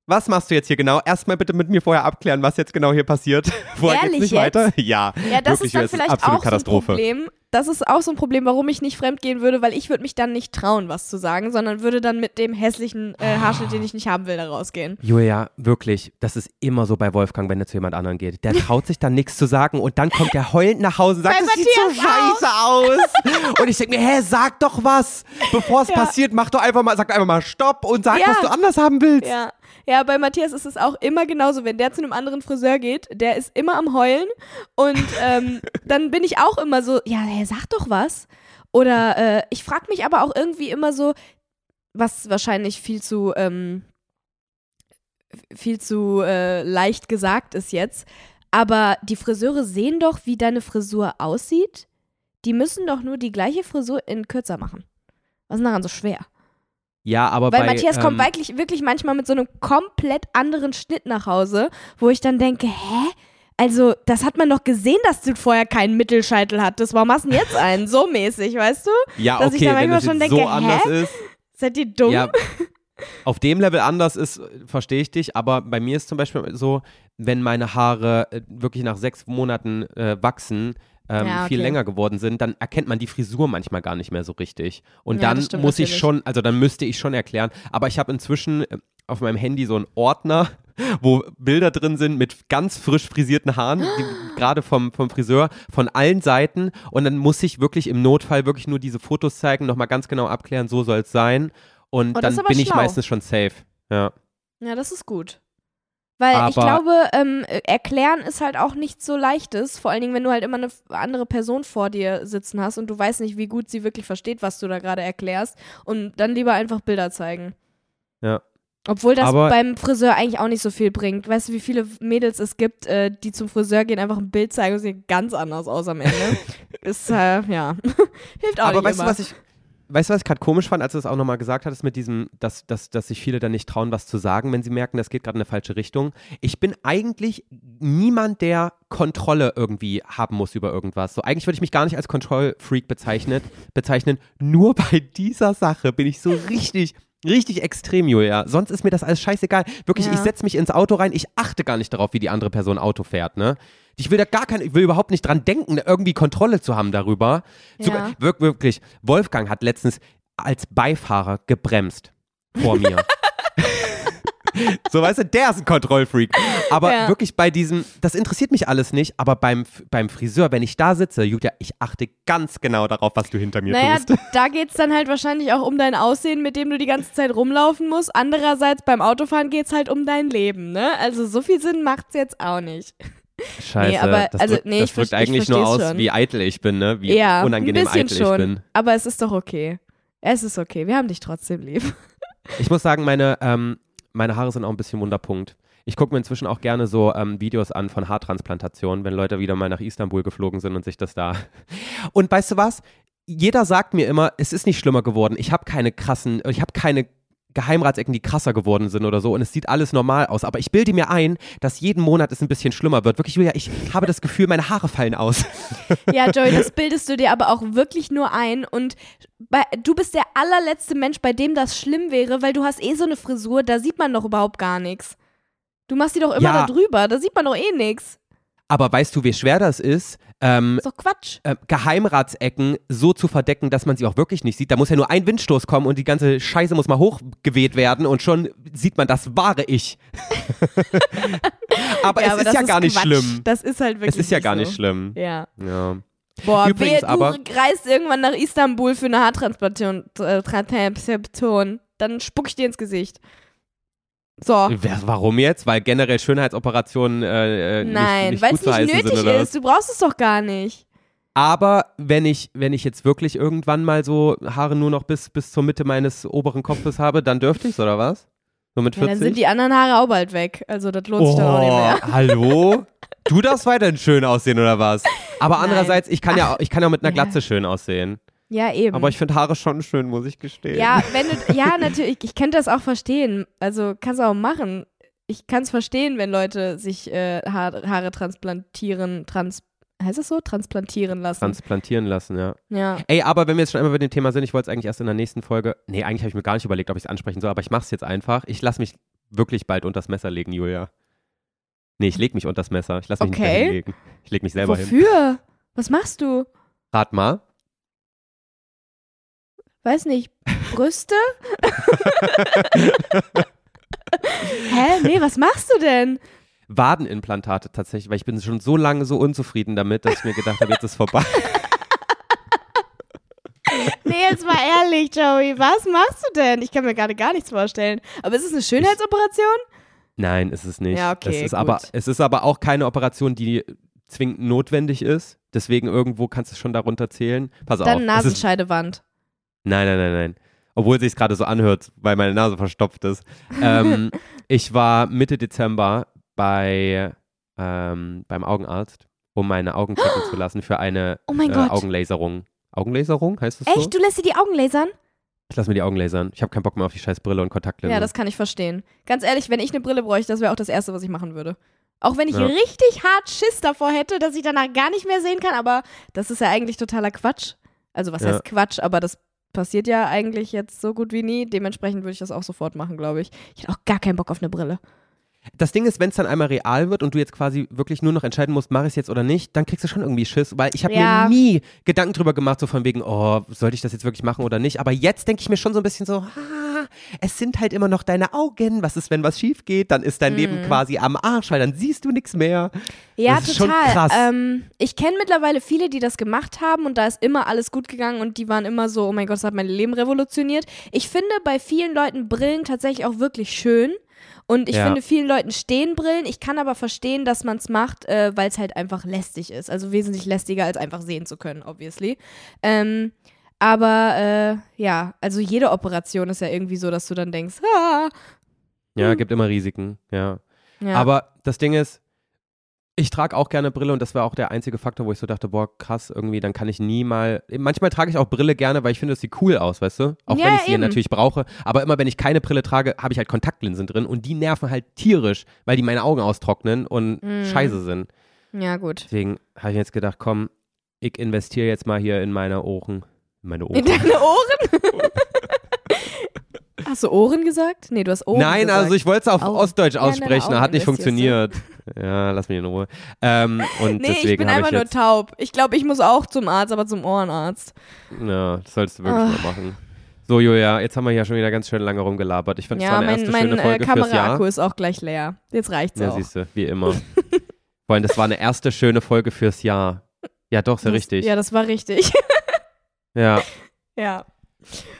Was machst du jetzt hier genau? Erstmal bitte mit mir vorher abklären, was jetzt genau hier passiert. Vorher geht's nicht jetzt? weiter. Ja, Ja, das wirklich, ist dann vielleicht absolute auch so ein Katastrophe. Problem. Das ist auch so ein Problem, warum ich nicht fremd gehen würde, weil ich würde mich dann nicht trauen, was zu sagen, sondern würde dann mit dem hässlichen äh, Haarschnitt, den ich nicht haben will, da rausgehen. Julia, wirklich, das ist immer so bei Wolfgang, wenn er zu jemand anderem geht. Der traut sich dann nichts zu sagen und dann kommt der heulend nach Hause und sagt, Bei das sieht so scheiße aus. und ich denke mir, hä, sag doch was. Bevor es Ja. passiert, mach doch einfach mal, sag einfach mal Stopp und sag, Ja. was du anders haben willst. Ja. Ja, bei Matthias ist es auch immer genauso, wenn der zu einem anderen Friseur geht, der ist immer am Heulen und ähm, dann bin ich auch immer so, ja, hey, sag doch was. Oder äh, ich frage mich aber auch irgendwie immer so, was wahrscheinlich viel zu, ähm, viel zu äh, leicht gesagt ist jetzt, aber die Friseure sehen doch, wie deine Frisur aussieht. Die müssen doch nur die gleiche Frisur in kürzer machen. Was ist daran so schwer? Ja, aber Weil bei, Matthias kommt ähm, wirklich, wirklich manchmal mit so einem komplett anderen Schnitt nach Hause, wo ich dann denke, hä? Also, das hat man doch gesehen, dass du vorher keinen Mittelscheitel hattest. Warum hast du denn jetzt einen? So mäßig, weißt du? ja, dass ich okay, da wenn manchmal schon so denke, anders hä? ist. Seid ihr dumm? Ja, auf dem Level anders ist, verstehe ich dich, aber bei mir ist zum Beispiel so, wenn meine Haare äh, wirklich nach sechs Monaten äh, wachsen, ähm, Ja, viel okay. länger geworden sind, dann erkennt man die Frisur manchmal gar nicht mehr so richtig. Und Ja, dann stimmt muss ich natürlich. schon, also dann müsste ich schon erklären, aber ich habe inzwischen äh, auf meinem Handy so einen Ordner, wo Bilder drin sind mit ganz frisch frisierten Haaren, die- gerade vom, vom Friseur, von allen Seiten. Und dann muss ich wirklich im Notfall wirklich nur diese Fotos zeigen, nochmal ganz genau abklären, so soll es sein. Und Oh, das dann bin ich schlau. meistens schon safe. Ja. Ja, das ist gut. Weil ich Aber- glaube, ähm, äh, erklären ist halt auch nichts so leichtes. Vor allen Dingen, wenn du halt immer eine andere Person vor dir sitzen hast und du weißt nicht, wie gut sie wirklich versteht, was du da gerade erklärst. Und dann lieber einfach Bilder zeigen. Ja. Obwohl das Aber- beim Friseur eigentlich auch nicht so viel bringt. Weißt du, wie viele Mädels es gibt, äh, die zum Friseur gehen, einfach ein Bild zeigen und sieht ganz anders aus am Ende. ist, äh, ja, hilft auch Aber nicht weißt immer. du, was ich, weißt du, was ich gerade komisch fand, als du es auch nochmal gesagt hattest mit diesem, dass, dass, dass sich viele dann nicht trauen, was zu sagen, wenn sie merken, das geht gerade in eine falsche Richtung. Ich bin eigentlich niemand, der Kontrolle irgendwie haben muss über irgendwas. So, eigentlich würde ich mich gar nicht als Kontrollfreak bezeichnet, bezeichnen. Nur bei dieser Sache bin ich so richtig. Richtig extrem, Julia. Sonst ist mir das alles scheißegal. Wirklich, Ja. ich setze mich ins Auto rein, ich achte gar nicht darauf, wie die andere Person Auto fährt, ne? Ich will da gar kein, ich will überhaupt nicht dran denken, irgendwie Kontrolle zu haben darüber. Sogar, Ja. wirk, wirklich, Wolfgang hat letztens als Beifahrer gebremst vor mir. so, weißt du, der ist ein Kontrollfreak. Aber Ja. wirklich bei diesem, das interessiert mich alles nicht, aber beim, beim Friseur, wenn ich da sitze, Julia, ich achte ganz genau darauf, was du hinter mir Naja, tust. da geht es dann halt wahrscheinlich auch um dein Aussehen, mit dem du die ganze Zeit rumlaufen musst. Andererseits beim Autofahren geht es halt um dein Leben, ne? Also so viel Sinn macht's jetzt auch nicht. Scheiße, aber- das also, drückt, nee, das ich ver- ich eigentlich nur versteh's aus, schon. wie eitel ich bin, ne? Wie ja, unangenehm eitel schon. ich bin. Aber es ist doch okay. Es ist okay. Wir haben dich trotzdem lieb. Ich muss sagen, meine, ähm, meine Haare sind auch ein bisschen Wunderpunkt. Ich gucke mir inzwischen auch gerne so ähm, Videos an von Haartransplantationen, wenn Leute wieder mal nach Istanbul geflogen sind und sich das da. Und weißt du was? Jeder sagt mir immer, es ist nicht schlimmer geworden. Ich habe keine krassen, ich habe keine Geheimratsecken, die krasser geworden sind oder so und es sieht alles normal aus. Aber ich bilde mir ein, dass jeden Monat es ein bisschen schlimmer wird. Wirklich, Julia, ich habe das Gefühl, meine Haare fallen aus. Ja, Joey, das bildest du dir aber auch wirklich nur ein. Und bei, du bist der allerletzte Mensch, bei dem das schlimm wäre, weil du hast eh so eine Frisur, da sieht man doch überhaupt gar nichts. Du machst die doch immer Ja. da drüber, da sieht man doch eh nichts. Aber weißt du, wie schwer das ist, ähm, Ist doch Quatsch. äh, Geheimratsecken so zu verdecken, dass man sie auch wirklich nicht sieht? Da muss ja nur ein Windstoß kommen und die ganze Scheiße muss mal hochgeweht werden und schon sieht man das wahre Ich. aber ja, es aber ist ja gar nicht Quatsch. schlimm. Das ist halt wirklich Es ist ja gar so. nicht schlimm. Ja. Ja. Boah, Übrigens wehe, aber- du reist irgendwann nach Istanbul für eine Haartransplantation, äh. Dann spuck ich dir ins Gesicht. So. Warum jetzt? Weil generell Schönheitsoperationen äh, äh, Nein, nicht, weil es nicht nötig sind ist. Du brauchst es doch gar nicht. Aber wenn ich, wenn ich jetzt wirklich irgendwann mal so Haare nur noch bis, bis zur Mitte meines oberen Kopfes habe, dann dürfte ich's oder was? So mit Ja, 40? dann sind die anderen Haare auch bald weg. Also das lohnt sich oh, dann auch nicht mehr. hallo? Du darfst weiterhin schön aussehen oder was? Aber Nein. andererseits, ich kann ja, ich kann ja mit einer Ja. Glatze schön aussehen. Ja, eben. Aber ich finde Haare schon schön, muss ich gestehen. ja, wenn du, ja, natürlich, ich könnte das auch verstehen. Also kannst du auch machen. Ich kann es verstehen, wenn Leute sich äh, Haare, Haare transplantieren, trans, heißt das so? Transplantieren lassen. Transplantieren lassen, ja. ja. Ey, aber wenn wir jetzt schon einmal bei dem Thema sind, ich wollte es eigentlich erst in der nächsten Folge. Nee, eigentlich habe ich mir gar nicht überlegt, ob ich es ansprechen soll, aber ich mache es jetzt einfach. Ich lasse mich wirklich bald unters Messer legen, Julia. Nee, ich lege mich unters Messer. Ich lasse mich Okay. nicht dahin legen. Ich lege mich selber hin. Wofür? Was machst du? Rat mal. Weiß nicht. Brüste? Hä? Nee, was machst du denn? Wadenimplantate tatsächlich, weil ich bin schon so lange so unzufrieden damit, dass ich mir gedacht habe, jetzt ist vorbei. Nee, jetzt mal ehrlich, Joey. Was machst du denn? Ich kann mir gerade gar nichts vorstellen. Aber ist es eine Schönheitsoperation? Nein, ist es nicht. Ja, okay, es ist gut. aber es ist aber auch keine Operation, die zwingend notwendig ist. Deswegen irgendwo kannst du es schon darunter zählen. Pass auf. Dann es ist, Nasenscheidewand. Nein, nein, nein, nein. Obwohl es sich gerade so anhört, weil meine Nase verstopft ist. ähm, ich war Mitte Dezember bei ähm, beim Augenarzt, um meine Augen checken zu lassen für eine Oh mein äh, Gott. Augenlaserung. Augenlaserung heißt es so? Echt? Du lässt dir die Augen lasern? Ich lass mir die Augen lasern. Ich habe keinen Bock mehr auf die scheiß Brille und Kontaktlinsen. Ja, das kann ich verstehen. Ganz ehrlich, wenn ich eine Brille bräuchte, das wäre auch das Erste, was ich machen würde. Auch wenn ich Ja. richtig hart Schiss davor hätte, dass ich danach gar nicht mehr sehen kann, aber das ist ja eigentlich totaler Quatsch. Also was Ja. heißt Quatsch, aber das passiert ja eigentlich jetzt so gut wie nie. Dementsprechend würde ich das auch sofort machen, glaube ich. Ich hätte auch gar keinen Bock auf eine Brille. Das Ding ist, wenn es dann einmal real wird und du jetzt quasi wirklich nur noch entscheiden musst, mache ich es jetzt oder nicht, dann kriegst du schon irgendwie Schiss, weil ich habe Ja. mir nie Gedanken drüber gemacht, so von wegen, oh, sollte ich das jetzt wirklich machen oder nicht. Aber jetzt denke ich mir schon so ein bisschen so, ah, es sind halt immer noch deine Augen. Was ist, wenn was schief geht? Dann ist dein Leben quasi am Arsch, weil dann siehst du nichts mehr. Ja, Das ist schon total. krass. Ähm, ich kenne mittlerweile viele, die das gemacht haben und da ist immer alles gut gegangen und die waren immer so, oh mein Gott, das hat mein Leben revolutioniert. Ich finde bei vielen Leuten Brillen tatsächlich auch wirklich schön. Und ich Ja. finde, vielen Leuten stehen Brillen. Ich kann aber verstehen, dass man es macht, äh, weil es halt einfach lästig ist. Also wesentlich lästiger, als einfach sehen zu können, obviously. Ähm, aber äh, ja, also jede Operation ist ja irgendwie so, dass du dann denkst, ah. Ja, Hm. gibt immer Risiken, ja. Ja. Aber das Ding ist, ich trage auch gerne Brille und das war auch der einzige Faktor, wo ich so dachte, boah, krass, irgendwie, dann kann ich nie mal. Manchmal trage ich auch Brille gerne, weil ich finde, das sieht cool aus, weißt du? Auch Ja, wenn ich sie eben. natürlich brauche. Aber immer, wenn ich keine Brille trage, habe ich halt Kontaktlinsen drin und die nerven halt tierisch, weil die meine Augen austrocknen und Mhm. scheiße sind. ja, gut. Deswegen habe ich jetzt gedacht, komm, ich investiere jetzt mal hier in meine Ohren. In meine Ohren. In deine Ohren? Hast du Ohren gesagt? Nee, du hast Ohren Nein, gesagt. also ich wollte es auf Augen. Ostdeutsch Ja, aussprechen, Augen hat nicht funktioniert. Ja, lass mich in Ruhe. Ähm, und Nee, deswegen ich bin einfach ich nur taub. Ich glaube, ich muss auch zum Arzt, aber zum Ohrenarzt. Ja, das solltest du wirklich Ah. mal machen. So, Julia, jetzt haben wir ja schon wieder ganz schön lange rumgelabert. Ich finde, es Ja, war eine mein, erste mein schöne äh, Folge fürs Jahr. Kameraakku ist auch gleich leer. Jetzt reicht's Ja, auch. siehst du, wie immer. Vor allem, das war eine erste schöne Folge fürs Jahr. Ja, doch, ja Das- richtig. Ja, das war richtig. Ja, ja.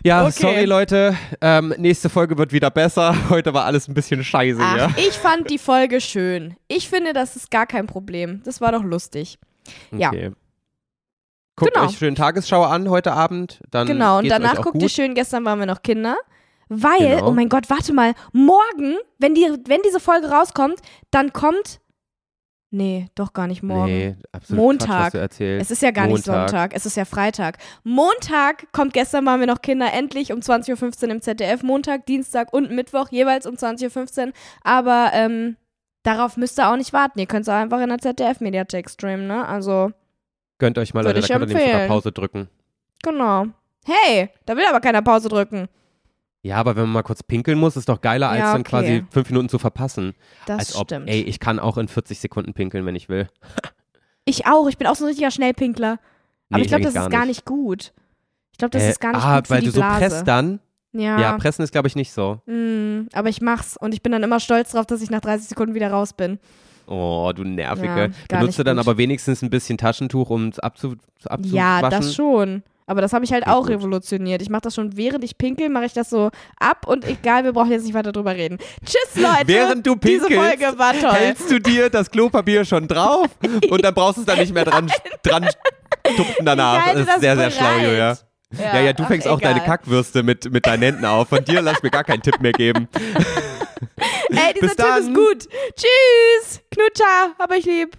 Ja Okay. sorry, Leute. Ähm, nächste Folge wird wieder besser. Heute war alles ein bisschen scheiße, Ach, ja. ich fand die Folge schön. Ich finde, das ist gar kein Problem. Das war doch lustig. ja. Okay. Guckt Genau. euch schön Tagesschau an heute Abend. Dann genau, und danach guckt gut. ihr schön, gestern waren wir noch Kinder. Weil, Genau. oh mein Gott, warte mal, morgen, wenn, die, wenn diese Folge rauskommt, dann kommt. Nee, doch gar nicht morgen. Nee, absolut Montag. Quatsch. Es ist ja gar nicht Montag. Sonntag, es ist ja Freitag. Montag kommt, gestern waren wir noch Kinder, endlich um 20.15 Uhr im ZDF. Montag, Dienstag und Mittwoch jeweils um 20.15 Uhr. Aber ähm, darauf müsst ihr auch nicht warten. Ihr könnt es auch einfach in der ZDF-Mediathek streamen, ne? Also, Gönnt euch mal, Leute, da könnt ihr nämlich sogar. Pause drücken. genau. Hey, da will aber keiner Pause drücken. Ja, aber wenn man mal kurz pinkeln muss, ist doch geiler, als Ja, dann okay. quasi fünf Minuten zu verpassen. Das als ob, stimmt. ey, ich kann auch in 40 Sekunden pinkeln, wenn ich will. ich auch. Ich bin auch so ein richtiger Schnellpinkler. Aber Nee, ich glaube, das ist gar nicht gut. Ich glaube, das Äh, ist gar nicht ah, gut für weil du so Blase. presst dann. ja. Ja, pressen ist, glaube ich, nicht so. Mm, aber ich mach's und ich bin dann immer stolz drauf, dass ich nach 30 Sekunden wieder raus bin. Oh, du Nervige. Ja, gar Benutzt du dann gut. aber wenigstens ein bisschen Taschentuch, um es abzu, abzuwaschen? Ja, das schon. Aber das habe ich halt Okay, auch gut. revolutioniert. Ich mache das schon, während ich pinkel, mache ich das so ab und egal, wir brauchen jetzt nicht weiter drüber reden. Tschüss, Leute. Während du Diese pinkelst, Folge war toll. hältst du dir das Klopapier schon drauf und dann brauchst du es dann nicht mehr dran, dran tupfen danach. Das ist sehr, sehr schlau. Julia. Ja, ja, du ach, fängst auch egal. deine Kackwürste mit, mit deinen Händen auf. Von dir lass mir gar keinen Tipp mehr geben. Ey, dieser Bis Typ ist gut. Tschüss. Knutscher. Hab euch lieb.